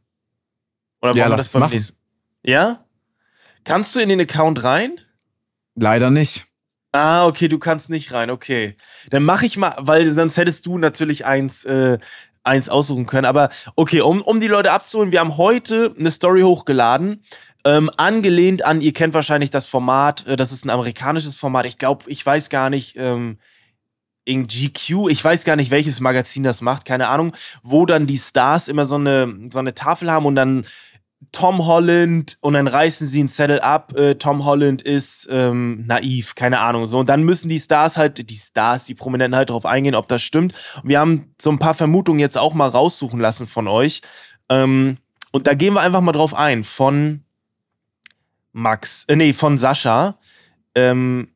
Oder Ja, wollen wir lass das beim machen. nächsten- Ja? Kannst du in den Account rein? Leider nicht. Ah, okay, du kannst nicht rein, okay. Dann mache ich mal, weil sonst hättest du natürlich eins, äh, eins aussuchen können. Aber okay, um, um die Leute abzuholen, wir haben heute eine Story hochgeladen. Ähm, angelehnt an, ihr kennt wahrscheinlich das Format, äh, das ist ein amerikanisches Format. Ich glaube, ich weiß gar nicht, ähm, in GQ, ich weiß gar nicht, welches Magazin das macht, keine Ahnung, wo dann die Stars immer so eine, so eine Tafel haben und dann Tom Holland und dann reißen sie ein Zettel ab. Äh, Tom Holland ist ähm, naiv, keine Ahnung. So, und dann müssen die Stars halt, die Stars, die Prominenten halt drauf eingehen, ob das stimmt. Und wir haben so ein paar Vermutungen jetzt auch mal raussuchen lassen von euch. Ähm, und da gehen wir einfach mal drauf ein. Von Max, äh, nee, von Sascha. Ähm,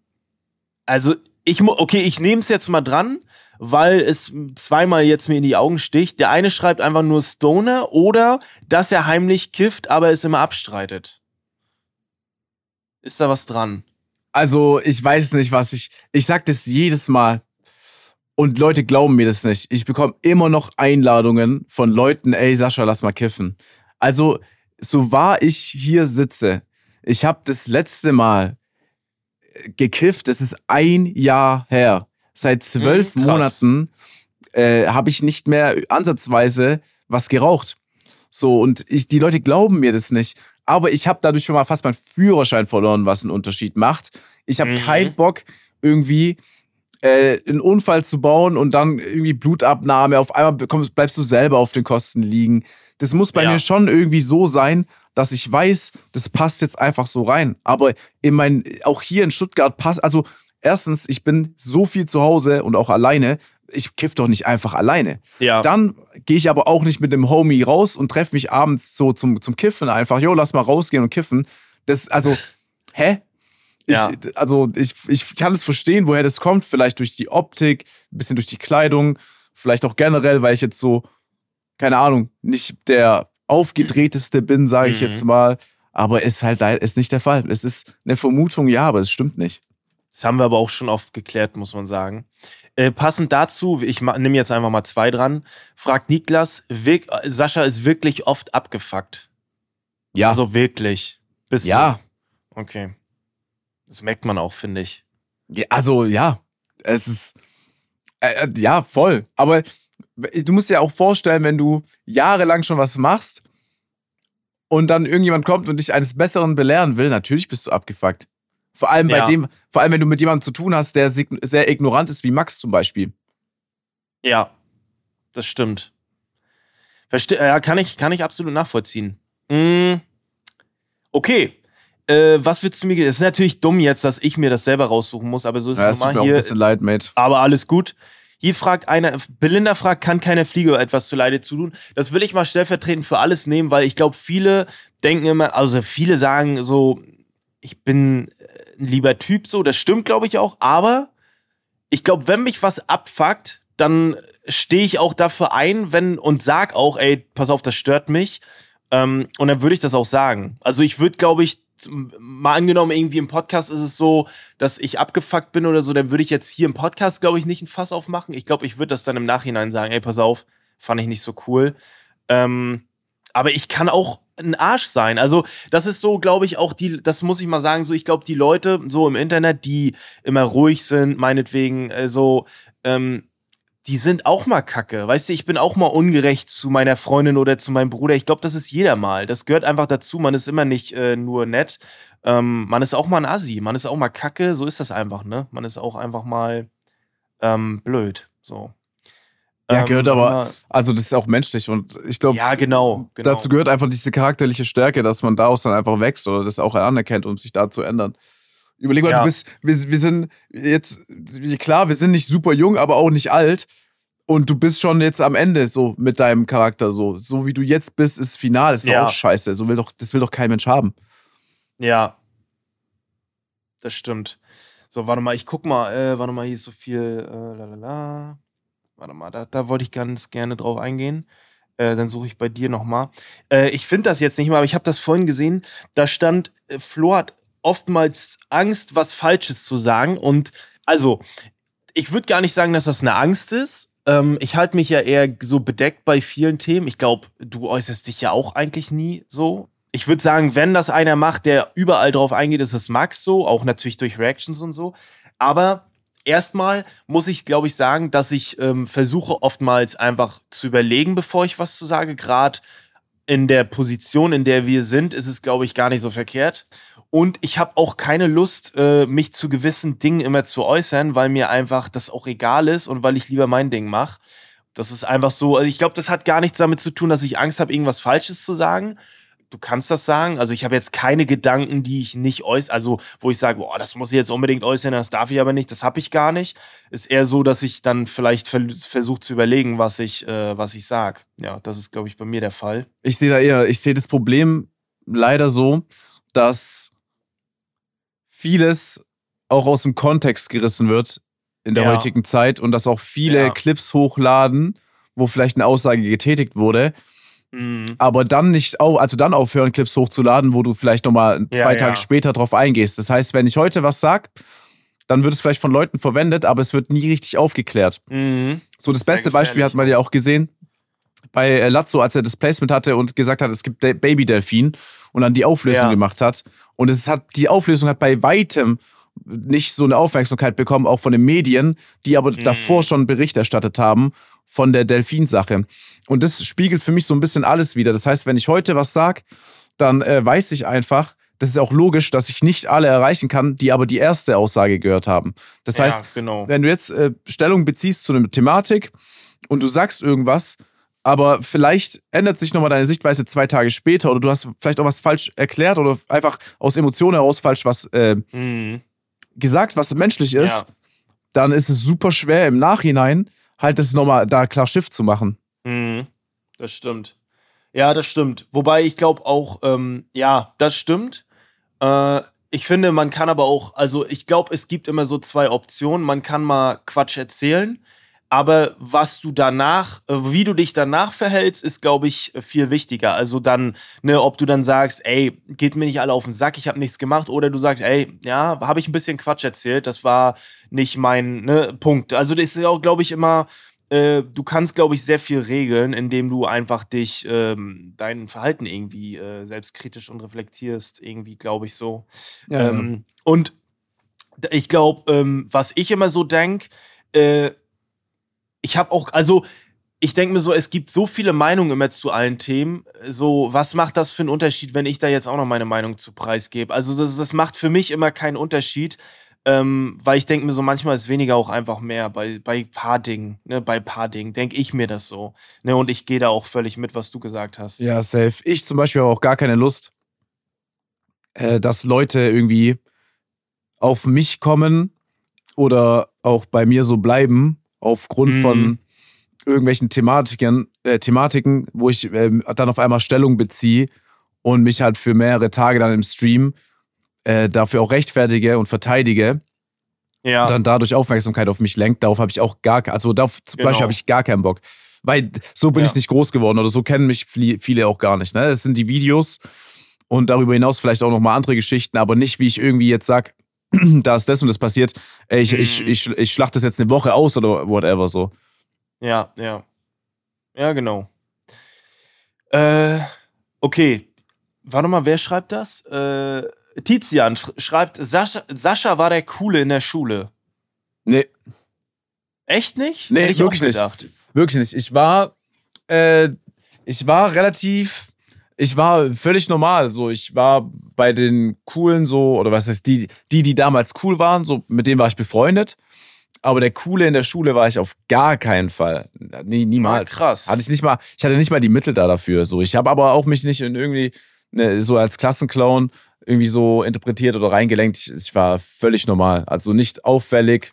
also, ich okay, ich nehme es jetzt mal dran, weil es zweimal jetzt mir in die Augen sticht. Der eine schreibt einfach nur Stoner oder dass er heimlich kifft, aber es immer abstreitet. Ist da was dran? Also, ich weiß nicht, was ich. Ich sag das jedes Mal. Und Leute glauben mir das nicht. Ich bekomme immer noch Einladungen von Leuten, ey Sascha, lass mal kiffen. Also, so wahr ich hier sitze, ich habe das letzte Mal gekifft, das ist ein Jahr her. Seit zwölf Mhm. Monaten äh, habe ich nicht mehr ansatzweise was geraucht. So, und ich, die Leute glauben mir das nicht. aber ich habe dadurch schon mal fast meinen Führerschein verloren, was einen Unterschied macht. Ich habe Mhm. keinen Bock, irgendwie äh, einen Unfall zu bauen und dann irgendwie Blutabnahme. Auf einmal bekommst, bleibst du selber auf den Kosten liegen. Das muss bei Ja. mir schon irgendwie so sein, dass ich weiß, das passt jetzt einfach so rein. Aber in mein, auch hier in Stuttgart passt, also erstens, ich bin so viel zu Hause und auch alleine. Ich kiff doch nicht einfach alleine. Ja. Dann gehe ich aber auch nicht mit dem Homie raus und treffe mich abends so zum, zum Kiffen einfach. Jo, lass mal rausgehen und kiffen. Das, also, hä? Ich, Ja. Also, ich, ich kann es verstehen, woher das kommt. Vielleicht durch die Optik, ein bisschen durch die Kleidung, vielleicht auch generell, weil ich jetzt so, keine Ahnung, nicht der aufgedrehteste bin, sage ich Mhm. jetzt mal. Aber ist halt ist nicht der Fall. Es ist eine Vermutung, ja, aber es stimmt nicht. Das haben wir aber auch schon oft geklärt, muss man sagen. Äh, passend dazu, ich nehme jetzt einfach mal zwei dran, fragt Niklas, wirk, Sascha ist wirklich oft abgefuckt. Ja. Also wirklich. Bist ja. Du? Okay. Das merkt man auch, finde ich. Ja, also ja, es ist äh, äh, ja voll. Aber du musst dir auch vorstellen, wenn du jahrelang schon was machst und dann irgendjemand kommt und dich eines Besseren belehren will, natürlich bist du abgefuckt. Vor allem bei Ja. dem, vor allem wenn du mit jemandem zu tun hast, der sehr ignorant ist, wie Max zum Beispiel. Ja, das stimmt. Verste ja, kann ich, kann ich absolut nachvollziehen. Mm, okay. Äh, was würdest du mir. Es ist natürlich dumm jetzt, dass ich mir das selber raussuchen muss, aber so ist Ja, es es tut mir normal auch ein hier. bisschen leid, Mate. Aber alles gut. Hier fragt einer, Belinda fragt, kann keine Fliege etwas zu Leide zutun? Das will ich mal stellvertretend für alles nehmen, weil ich glaube, viele denken immer, also viele sagen so, ich bin äh, ein lieber Typ, so, das stimmt, glaube ich auch, aber ich glaube, wenn mich was abfuckt, dann stehe ich auch dafür ein, wenn und sag auch, ey, pass auf, das stört mich. Ähm, und dann würde ich das auch sagen. Also ich würde, glaube ich, mal angenommen, irgendwie im Podcast ist es so, dass ich abgefuckt bin oder so, dann würde ich jetzt hier im Podcast, glaube ich, nicht ein Fass aufmachen. Ich glaube, ich würde das dann im Nachhinein sagen, ey, pass auf, fand ich nicht so cool. Ähm, aber ich kann auch ein Arsch sein. Also, das ist so, glaube ich, auch die, das muss ich mal sagen, so, ich glaube, die Leute so im Internet, die immer ruhig sind, meinetwegen, äh, so, ähm, die sind auch mal kacke. Weißt du, ich bin auch mal ungerecht zu meiner Freundin oder zu meinem Bruder. Ich glaube, das ist jeder mal. Das gehört einfach dazu. Man ist immer nicht äh, nur nett. Ähm, man ist auch mal ein Assi. Man ist auch mal kacke. So ist das einfach, ne? Man ist auch einfach mal ähm, blöd. So. Ja, Ähm, gehört aber, aber- also das ist auch menschlich und ich glaube, Ja, genau. genau. dazu gehört einfach diese charakterliche Stärke, dass man daraus dann einfach wächst oder das auch anerkennt, um sich da zu ändern. Überleg mal, Ja. du bist, wir, wir sind jetzt, klar, wir sind nicht super jung, aber auch nicht alt. Und du bist schon jetzt am Ende so mit deinem Charakter so. So wie du jetzt bist, ist final. ist doch Ja. auch scheiße. So will doch, das will doch kein Mensch haben. Ja. Das stimmt. So, warte mal, ich guck mal, äh, warte mal, hier ist so viel, äh, lalala. Warte mal, da, da wollte ich ganz gerne drauf eingehen. Äh, dann suche ich bei dir nochmal. Äh, ich finde das jetzt nicht mehr, aber ich habe das vorhin gesehen. Da stand, äh, Flo hat oftmals Angst, was Falsches zu sagen. Und also, ich würde gar nicht sagen, dass das eine Angst ist. Ähm, ich halte mich ja eher so bedeckt bei vielen Themen. Ich glaube, du äußerst dich ja auch eigentlich nie so. Ich würde sagen, wenn das einer macht, der überall drauf eingeht, ist es Max so, auch natürlich durch Reactions und so. Aber erstmal muss ich, glaube ich, sagen, dass ich ähm, versuche oftmals einfach zu überlegen, bevor ich was zu sage. Gerade in der Position, in der wir sind, ist es, glaube ich, gar nicht so verkehrt. Und ich habe auch keine Lust, äh, mich zu gewissen Dingen immer zu äußern, weil mir einfach das auch egal ist und weil ich lieber mein Ding mache. Das ist einfach so. Also ich glaube, das hat gar nichts damit zu tun, dass ich Angst habe, irgendwas Falsches zu sagen. Du kannst das sagen. Also ich habe jetzt keine Gedanken, die ich nicht äußere, also wo ich sage, boah, das muss ich jetzt unbedingt äußern, das darf ich aber nicht, das habe ich gar nicht. Ist eher so, dass ich dann vielleicht ver versuche zu überlegen, was ich, äh, was ich sag. Ja, das ist, glaube ich, bei mir der Fall. Ich sehe da eher, ich sehe das Problem leider so, dass vieles auch aus dem Kontext gerissen wird in der Ja. heutigen Zeit und dass auch viele Ja. Clips hochladen, wo vielleicht eine Aussage getätigt wurde, Mhm. aber dann nicht au also dann aufhören, Clips hochzuladen, wo du vielleicht nochmal zwei Ja, Tage ja. später drauf eingehst. Das heißt, wenn ich heute was sag, dann wird es vielleicht von Leuten verwendet, aber es wird nie richtig aufgeklärt. Mhm. So, das Sehr beste Beispiel hat man ja auch gesehen bei äh, Lazzo, als er das Placement hatte und gesagt hat, es gibt De- Baby-Delfin und dann die Auflösung Ja. gemacht hat. Und es hat, die Auflösung hat bei weitem nicht so eine Aufmerksamkeit bekommen, auch von den Medien, die aber Mhm. davor schon Bericht erstattet haben von der Delfin-Sache. Und das spiegelt für mich so ein bisschen alles wieder. Das heißt, wenn ich heute was sag, dann äh, weiß ich einfach, das ist auch logisch, dass ich nicht alle erreichen kann, die aber die erste Aussage gehört haben. Das Ja, heißt, genau. wenn du jetzt äh, Stellung beziehst zu einer Thematik und du sagst irgendwas, aber vielleicht ändert sich nochmal deine Sichtweise zwei Tage später oder du hast vielleicht auch was falsch erklärt oder einfach aus Emotionen heraus falsch was äh, Mhm. gesagt, was menschlich ist, Ja. dann ist es super schwer im Nachhinein halt das nochmal da klar Schiff zu machen. Mhm. Das stimmt. Ja, das stimmt. Wobei ich glaube auch, ähm, ja, das stimmt. Äh, ich finde, man kann aber auch, also ich glaube, es gibt immer so zwei Optionen. Man kann mal Quatsch erzählen, aber was du danach, äh, wie du dich danach verhältst, ist, glaube ich, viel wichtiger. Also dann, ne, ob du dann sagst, ey, geht mir nicht alle auf den Sack, ich habe nichts gemacht, oder du sagst, ey, ja, habe ich ein bisschen Quatsch erzählt, das war nicht mein ne, Punkt. Also das ist auch, glaube ich, immer äh, du kannst, glaube ich, sehr viel regeln, indem du einfach dich, ähm, dein Verhalten irgendwie äh, selbstkritisch und reflektierst, irgendwie, glaube ich, so. Ja. Ähm, und d- ich glaube, ähm, was ich immer so denke, äh, ich habe auch, also ich denke mir so, es gibt so viele Meinungen immer zu allen Themen. So, was macht das für einen Unterschied, wenn ich da jetzt auch noch meine Meinung zu preisgebe? Also, das, das macht für mich immer keinen Unterschied, ähm, weil ich denke mir so, manchmal ist weniger auch einfach mehr bei, bei paar Dingen. Ne? Bei paar Dingen denke ich mir das so. Ne? Und ich gehe da auch völlig mit, was du gesagt hast. Ja, safe. Ich zum Beispiel habe auch gar keine Lust, äh, dass Leute irgendwie auf mich kommen oder auch bei mir so bleiben, aufgrund Mhm. von irgendwelchen Thematiken, äh, Thematiken, wo ich ähm, dann auf einmal Stellung beziehe und mich halt für mehrere Tage dann im Stream äh, dafür auch rechtfertige und verteidige Ja. und dann dadurch Aufmerksamkeit auf mich lenkt. Darauf habe ich auch gar, also darauf zum Genau. Beispiel habe ich gar keinen Bock. Weil so bin Ja. ich nicht groß geworden oder so kennen mich viele auch gar nicht. Ne? Es sind die Videos und darüber hinaus vielleicht auch noch mal andere Geschichten, aber nicht, wie ich irgendwie jetzt sag, da ist das und das passiert. Ey, ich, ich, Mhm. ich, ich schlachte das jetzt eine Woche aus oder whatever so. Ja, ja. Ja, genau. Äh, okay. Warte mal, wer schreibt das? Äh, Tizian sch- schreibt, Sascha, Sascha war der Coole in der Schule. Nee, Echt nicht? Nee, ich wirklich nicht. gedacht. Wirklich nicht. Ich war, äh, ich war relativ, ich war völlig normal. So, ich war bei den coolen so oder was heißt die, die, die damals cool waren, so mit denen war ich befreundet. Aber der coole in der Schule war ich auf gar keinen Fall. Nie, niemals. Ah, krass. Hatte ich nicht mal, ich hatte nicht mal die Mittel da dafür. So, ich habe aber auch mich nicht in irgendwie ne, so als Klassenclown irgendwie so interpretiert oder reingelenkt. Ich, ich war völlig normal. Also nicht auffällig.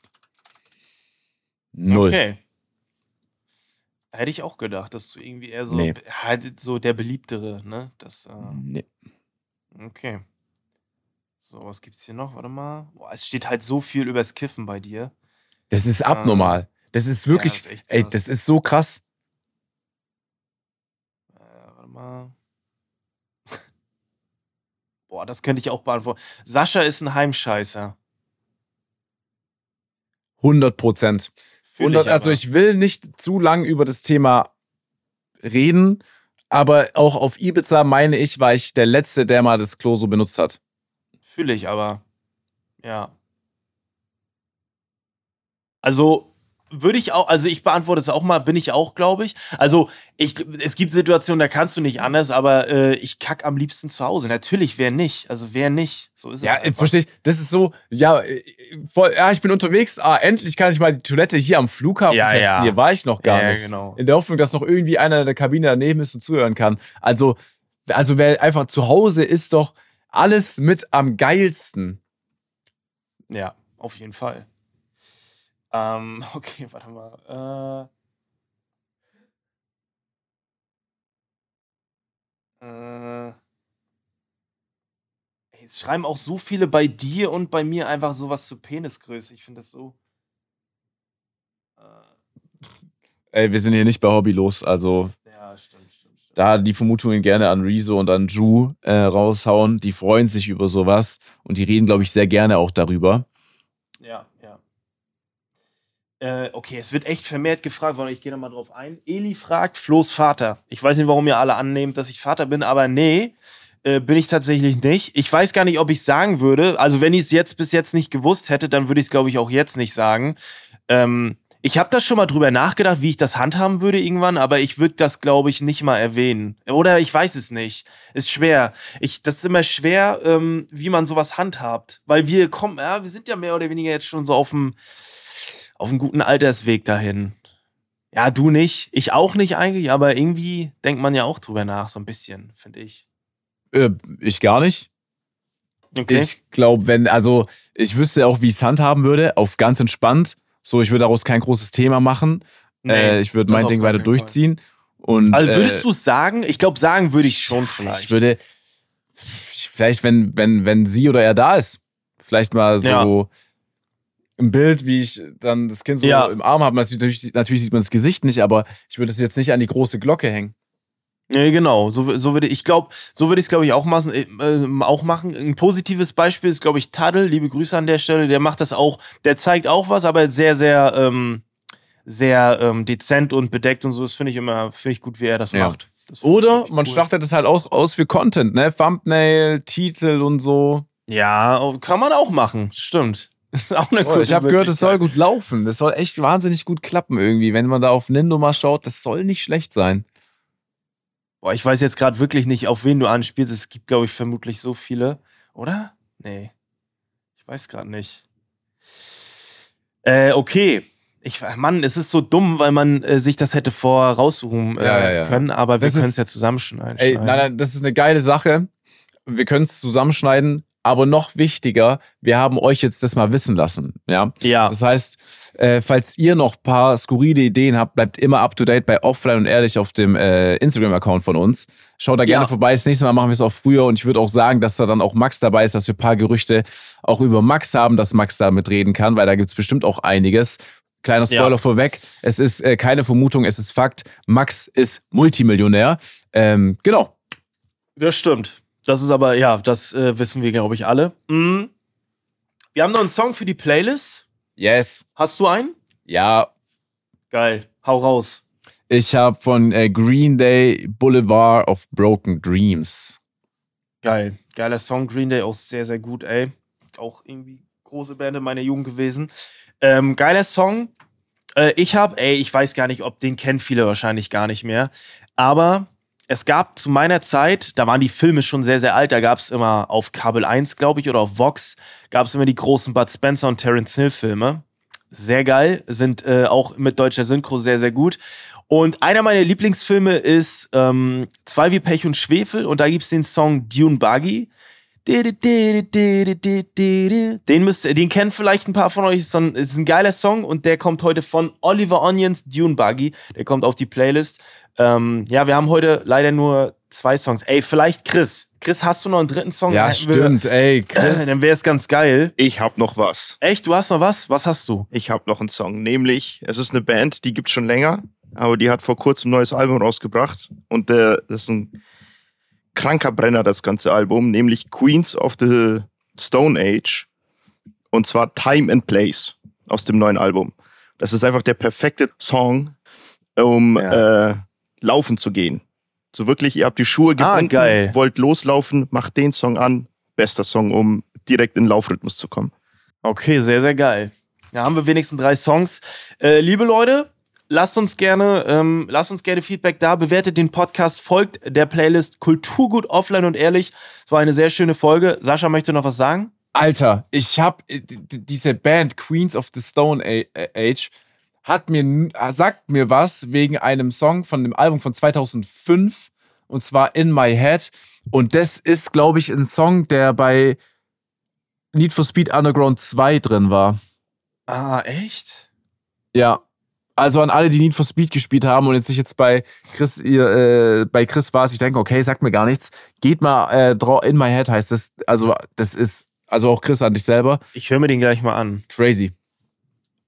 Null. Okay. Hätte ich auch gedacht, dass du irgendwie eher so, Nee. halt so der beliebtere, ne? Das, äh, Nee. okay. So, was gibt's hier noch? Warte mal. Boah, es steht halt so viel übers Kiffen bei dir. Das ist abnormal. Das ist wirklich, das ist ey, das ist so krass. Äh, warte mal. Boah, das könnte ich auch beantworten. Sascha ist ein Heimscheißer. 100 Prozent. 100, ich also ich will nicht zu lang über das Thema reden, aber auch auf Ibiza meine ich, war ich der Letzte, der mal das Klo so benutzt hat. Fühle ich aber. Ja. Also würde ich auch, also ich beantworte es auch mal, bin ich auch, glaube ich. Also ich, es gibt Situationen, da kannst du nicht anders, aber äh, ich kack am liebsten zu Hause. Natürlich, wer nicht? Also wer nicht? So ist Ja, es. einfach. verstehe ich. Das ist so, ja, äh, voll, ja, ich bin unterwegs, ah, endlich kann ich mal die Toilette hier am Flughafen Ja, testen. ja. Hier war ich noch gar Ja, nicht. genau. In der Hoffnung, dass noch irgendwie einer in der Kabine daneben ist und zuhören kann. Also, also wer einfach zu Hause ist doch alles mit am geilsten. Ja, auf jeden Fall. Ähm, okay, warte mal. Äh, äh, es schreiben auch so viele bei dir und bei mir einfach sowas zur Penisgröße. Ich finde das so. Äh, Ey, wir sind hier nicht bei Hobby los, also ja, stimmt, stimmt, stimmt. da die Vermutungen gerne an Rezo und an Ju äh, raushauen. Die freuen sich über sowas und die reden, glaube ich, sehr gerne auch darüber. Ja, ja. Äh, okay, es wird echt vermehrt gefragt worden. Ich gehe da mal drauf ein. Eli fragt Flo's Vater. Ich weiß nicht, warum ihr alle annehmt, dass ich Vater bin, aber nee, äh, bin ich tatsächlich nicht. Ich weiß gar nicht, ob ich sagen würde. Also, wenn ich es jetzt bis jetzt nicht gewusst hätte, dann würde ich es, glaube ich, auch jetzt nicht sagen. Ähm, Ich habe da schon mal drüber nachgedacht, wie ich das handhaben würde irgendwann, aber ich würde das, glaube ich, nicht mal erwähnen. Oder ich weiß es nicht. Ist schwer. Ich, das ist immer schwer, ähm, wie man sowas handhabt. Weil wir kommen, ja, wir sind ja mehr oder weniger jetzt schon so auf dem, auf einem guten Altersweg dahin. Ja, du nicht. Ich auch nicht eigentlich, aber irgendwie denkt man ja auch drüber nach, so ein bisschen, finde ich. Äh, ich gar nicht. Okay. Ich glaube, wenn, also ich wüsste auch, wie ich es handhaben würde, auf ganz entspannt. So, ich würde daraus kein großes Thema machen. äh, ich würde mein Ding weiter Fall. durchziehen. Und, Also würdest äh, du es sagen? Ich glaube, sagen würde ich schon vielleicht. Ich würde, vielleicht, wenn, wenn, wenn sie oder er da ist, vielleicht mal so Ja. Im Bild, wie ich dann das Kind so Ja. im Arm habe. Natürlich, natürlich sieht man das Gesicht nicht, aber ich würde es jetzt nicht an die große Glocke hängen. Ja, genau. So, so würde ich glaube, so würde ich es glaube ich auch machen, äh, ähm, auch machen. Ein positives Beispiel ist glaube ich Taddel. Liebe Grüße an der Stelle. Der macht das auch. Der zeigt auch was, aber sehr sehr ähm, sehr ähm, dezent und bedeckt und so. Das finde ich immer finde ich gut, wie er das Ja. macht. Das Oder man cool. schlachtet es halt auch aus für Content, ne? Thumbnail, Titel und so. Ja, kann man auch machen. Stimmt. Das ist auch eine Oh, ich habe gehört, es soll gut laufen. Das soll echt wahnsinnig gut klappen irgendwie. Wenn man da auf Nindo mal schaut, das soll nicht schlecht sein. Boah, ich weiß jetzt gerade wirklich nicht, auf wen du anspielst. Es gibt glaube ich vermutlich so viele, oder? Nee. Ich weiß gerade nicht. Äh, okay. Ich, Mann, es ist so dumm, weil man äh, sich das hätte vorher raussuchen äh, Ja, ja, können, aber wir können es ja zusammenschneiden. Ey, nein, nein, das ist eine geile Sache. Wir können es zusammenschneiden, aber noch wichtiger, wir haben euch jetzt das mal wissen lassen. Ja. Ja, Das heißt, äh, falls ihr noch ein paar skurrile Ideen habt, bleibt immer up to date bei Offline und Ehrlich auf dem äh, Instagram-Account von uns. Schaut da gerne Ja. vorbei. Das nächste Mal machen wir es auch früher und ich würde auch sagen, dass da dann auch Max dabei ist, dass wir ein paar Gerüchte auch über Max haben, dass Max da mitreden kann, weil da gibt es bestimmt auch einiges. Kleiner Spoiler Ja. vorweg. Es ist äh, keine Vermutung, es ist Fakt. Max ist Multimillionär. Ähm, genau. das stimmt. Das ist aber, ja, das äh, wissen wir, glaube ich, alle. Mhm. Wir haben noch einen Song für die Playlist. Yes. Hast du einen? Ja, Geil. Hau raus. ich habe von äh, Green Day Boulevard of Broken Dreams. Geil. Geiler Song. Green Day auch sehr, sehr gut, ey. Auch irgendwie große Band in meiner Jugend gewesen. Ähm, geiler Song. Äh, ich habe, ey, ich weiß gar nicht, ob den kennen viele wahrscheinlich gar nicht mehr. Aber es gab zu meiner Zeit, da waren die Filme schon sehr, sehr alt. Da gab es immer auf Kabel 1, glaube ich, oder auf Vox, gab es immer die großen Bud Spencer und Terence Hill Filme. Sehr geil. Sind äh, auch mit deutscher Synchro sehr, sehr gut. Und einer meiner Lieblingsfilme ist ähm, Zwei wie Pech und Schwefel. Und da gibt es den Song Dune Buggy. Den müsst ihr, den kennen vielleicht ein paar von euch. Ist, so ein, ist ein geiler Song und der kommt heute von Oliver Onions Dune Buggy. Der kommt auf die Playlist. Ähm, ja, wir haben heute leider nur zwei Songs. Ey, vielleicht Chris. Chris, hast du noch einen dritten Song? Ja, wir- stimmt. Ey, Chris. Dann wäre es ganz geil. Ich habe noch was. Echt, du hast noch was? Was hast du? Ich habe noch einen Song. Nämlich, es ist eine Band, die gibt schon länger, aber die hat vor kurzem ein neues Album rausgebracht. Und äh, das ist ein kranker Brenner, das ganze Album, nämlich Queens of the Stone Age. Und zwar Time and Place aus dem neuen Album. Das ist einfach der perfekte Song, um Ja. äh, laufen zu gehen. So wirklich, ihr habt die Schuhe Ah, gebunden, geil. wollt loslaufen, macht den Song an. Bester Song, um direkt in den Laufrhythmus zu kommen. Okay, sehr, sehr geil. Da haben wir wenigstens drei Songs. Äh, liebe Leute, lasst uns gerne, ähm, lasst uns gerne Feedback da, bewertet den Podcast, folgt der Playlist Kulturgut offline und ehrlich. Es war eine sehr schöne Folge. Sascha möchte noch was sagen? Alter, ich hab äh, diese Band Queens of the Stone äh, Age hat mir äh, sagt mir was wegen einem Song von dem Album von 2005 und zwar In My Head und das ist glaube ich ein Song, der bei Need for Speed Underground 2 drin war. Ah, echt? Ja. Also an alle, die Need for Speed gespielt haben und jetzt nicht jetzt bei Chris, ihr, äh, bei Chris war es, ich denke, okay, sagt mir gar nichts. Geht mal, äh, draw in my head heißt das. Also, das ist, also auch Chris an dich selber. Ich höre mir den gleich mal an. Crazy.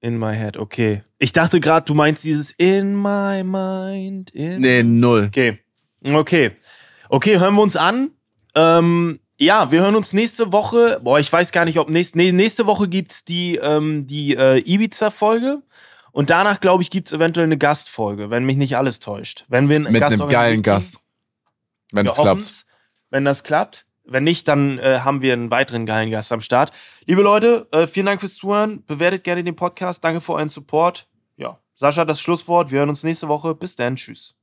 In my head, okay. Ich dachte gerade, du meinst dieses In my mind. In Nee, null. Okay. Okay. Okay, hören wir uns an. Ähm, ja, wir hören uns nächste Woche. Boah, ich weiß gar nicht, ob nächste, nee, nächste Woche gibt's die, ähm, die äh, Ibiza-Folge. Und danach, glaube ich, gibt's eventuell eine Gastfolge, wenn mich nicht alles täuscht. Wenn wir einen Mit Gast einem geilen. Gast. Wenn es klappt. wenn das klappt. Wenn nicht, dann äh, haben wir einen weiteren geilen Gast am Start. Liebe Leute, äh, vielen Dank fürs Zuhören. Bewertet gerne den Podcast. Danke für euren Support. ja, Sascha, das Schlusswort. Wir hören uns nächste Woche. Bis dann. Tschüss.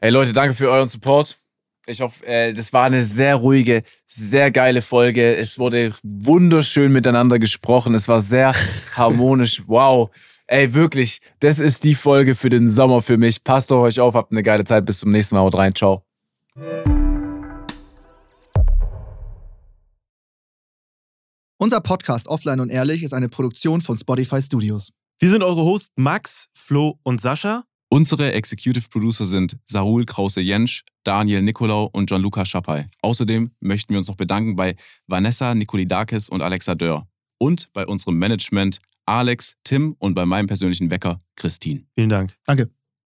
Hey Leute, danke für euren Support. Ich hoffe, äh, das war eine sehr ruhige, sehr geile Folge. Es wurde wunderschön miteinander gesprochen. Es war sehr harmonisch. Wow. Ey, wirklich, das ist die Folge für den Sommer für mich. Passt auf euch auf, habt eine geile Zeit. Bis zum nächsten Mal. Haut rein. Ciao. Unser Podcast Offline und Ehrlich ist eine Produktion von Spotify Studios. Wir sind eure Hosts Max, Flo und Sascha. Unsere Executive Producer sind Sarul Krause-Jensch, Daniel Nicolau und Gianluca Schappay. Außerdem möchten wir uns noch bedanken bei Vanessa Nikolidakis und Alexa Dörr. Und bei unserem Management Alex, Tim und bei meinem persönlichen Wecker Christine. Vielen Dank. Danke.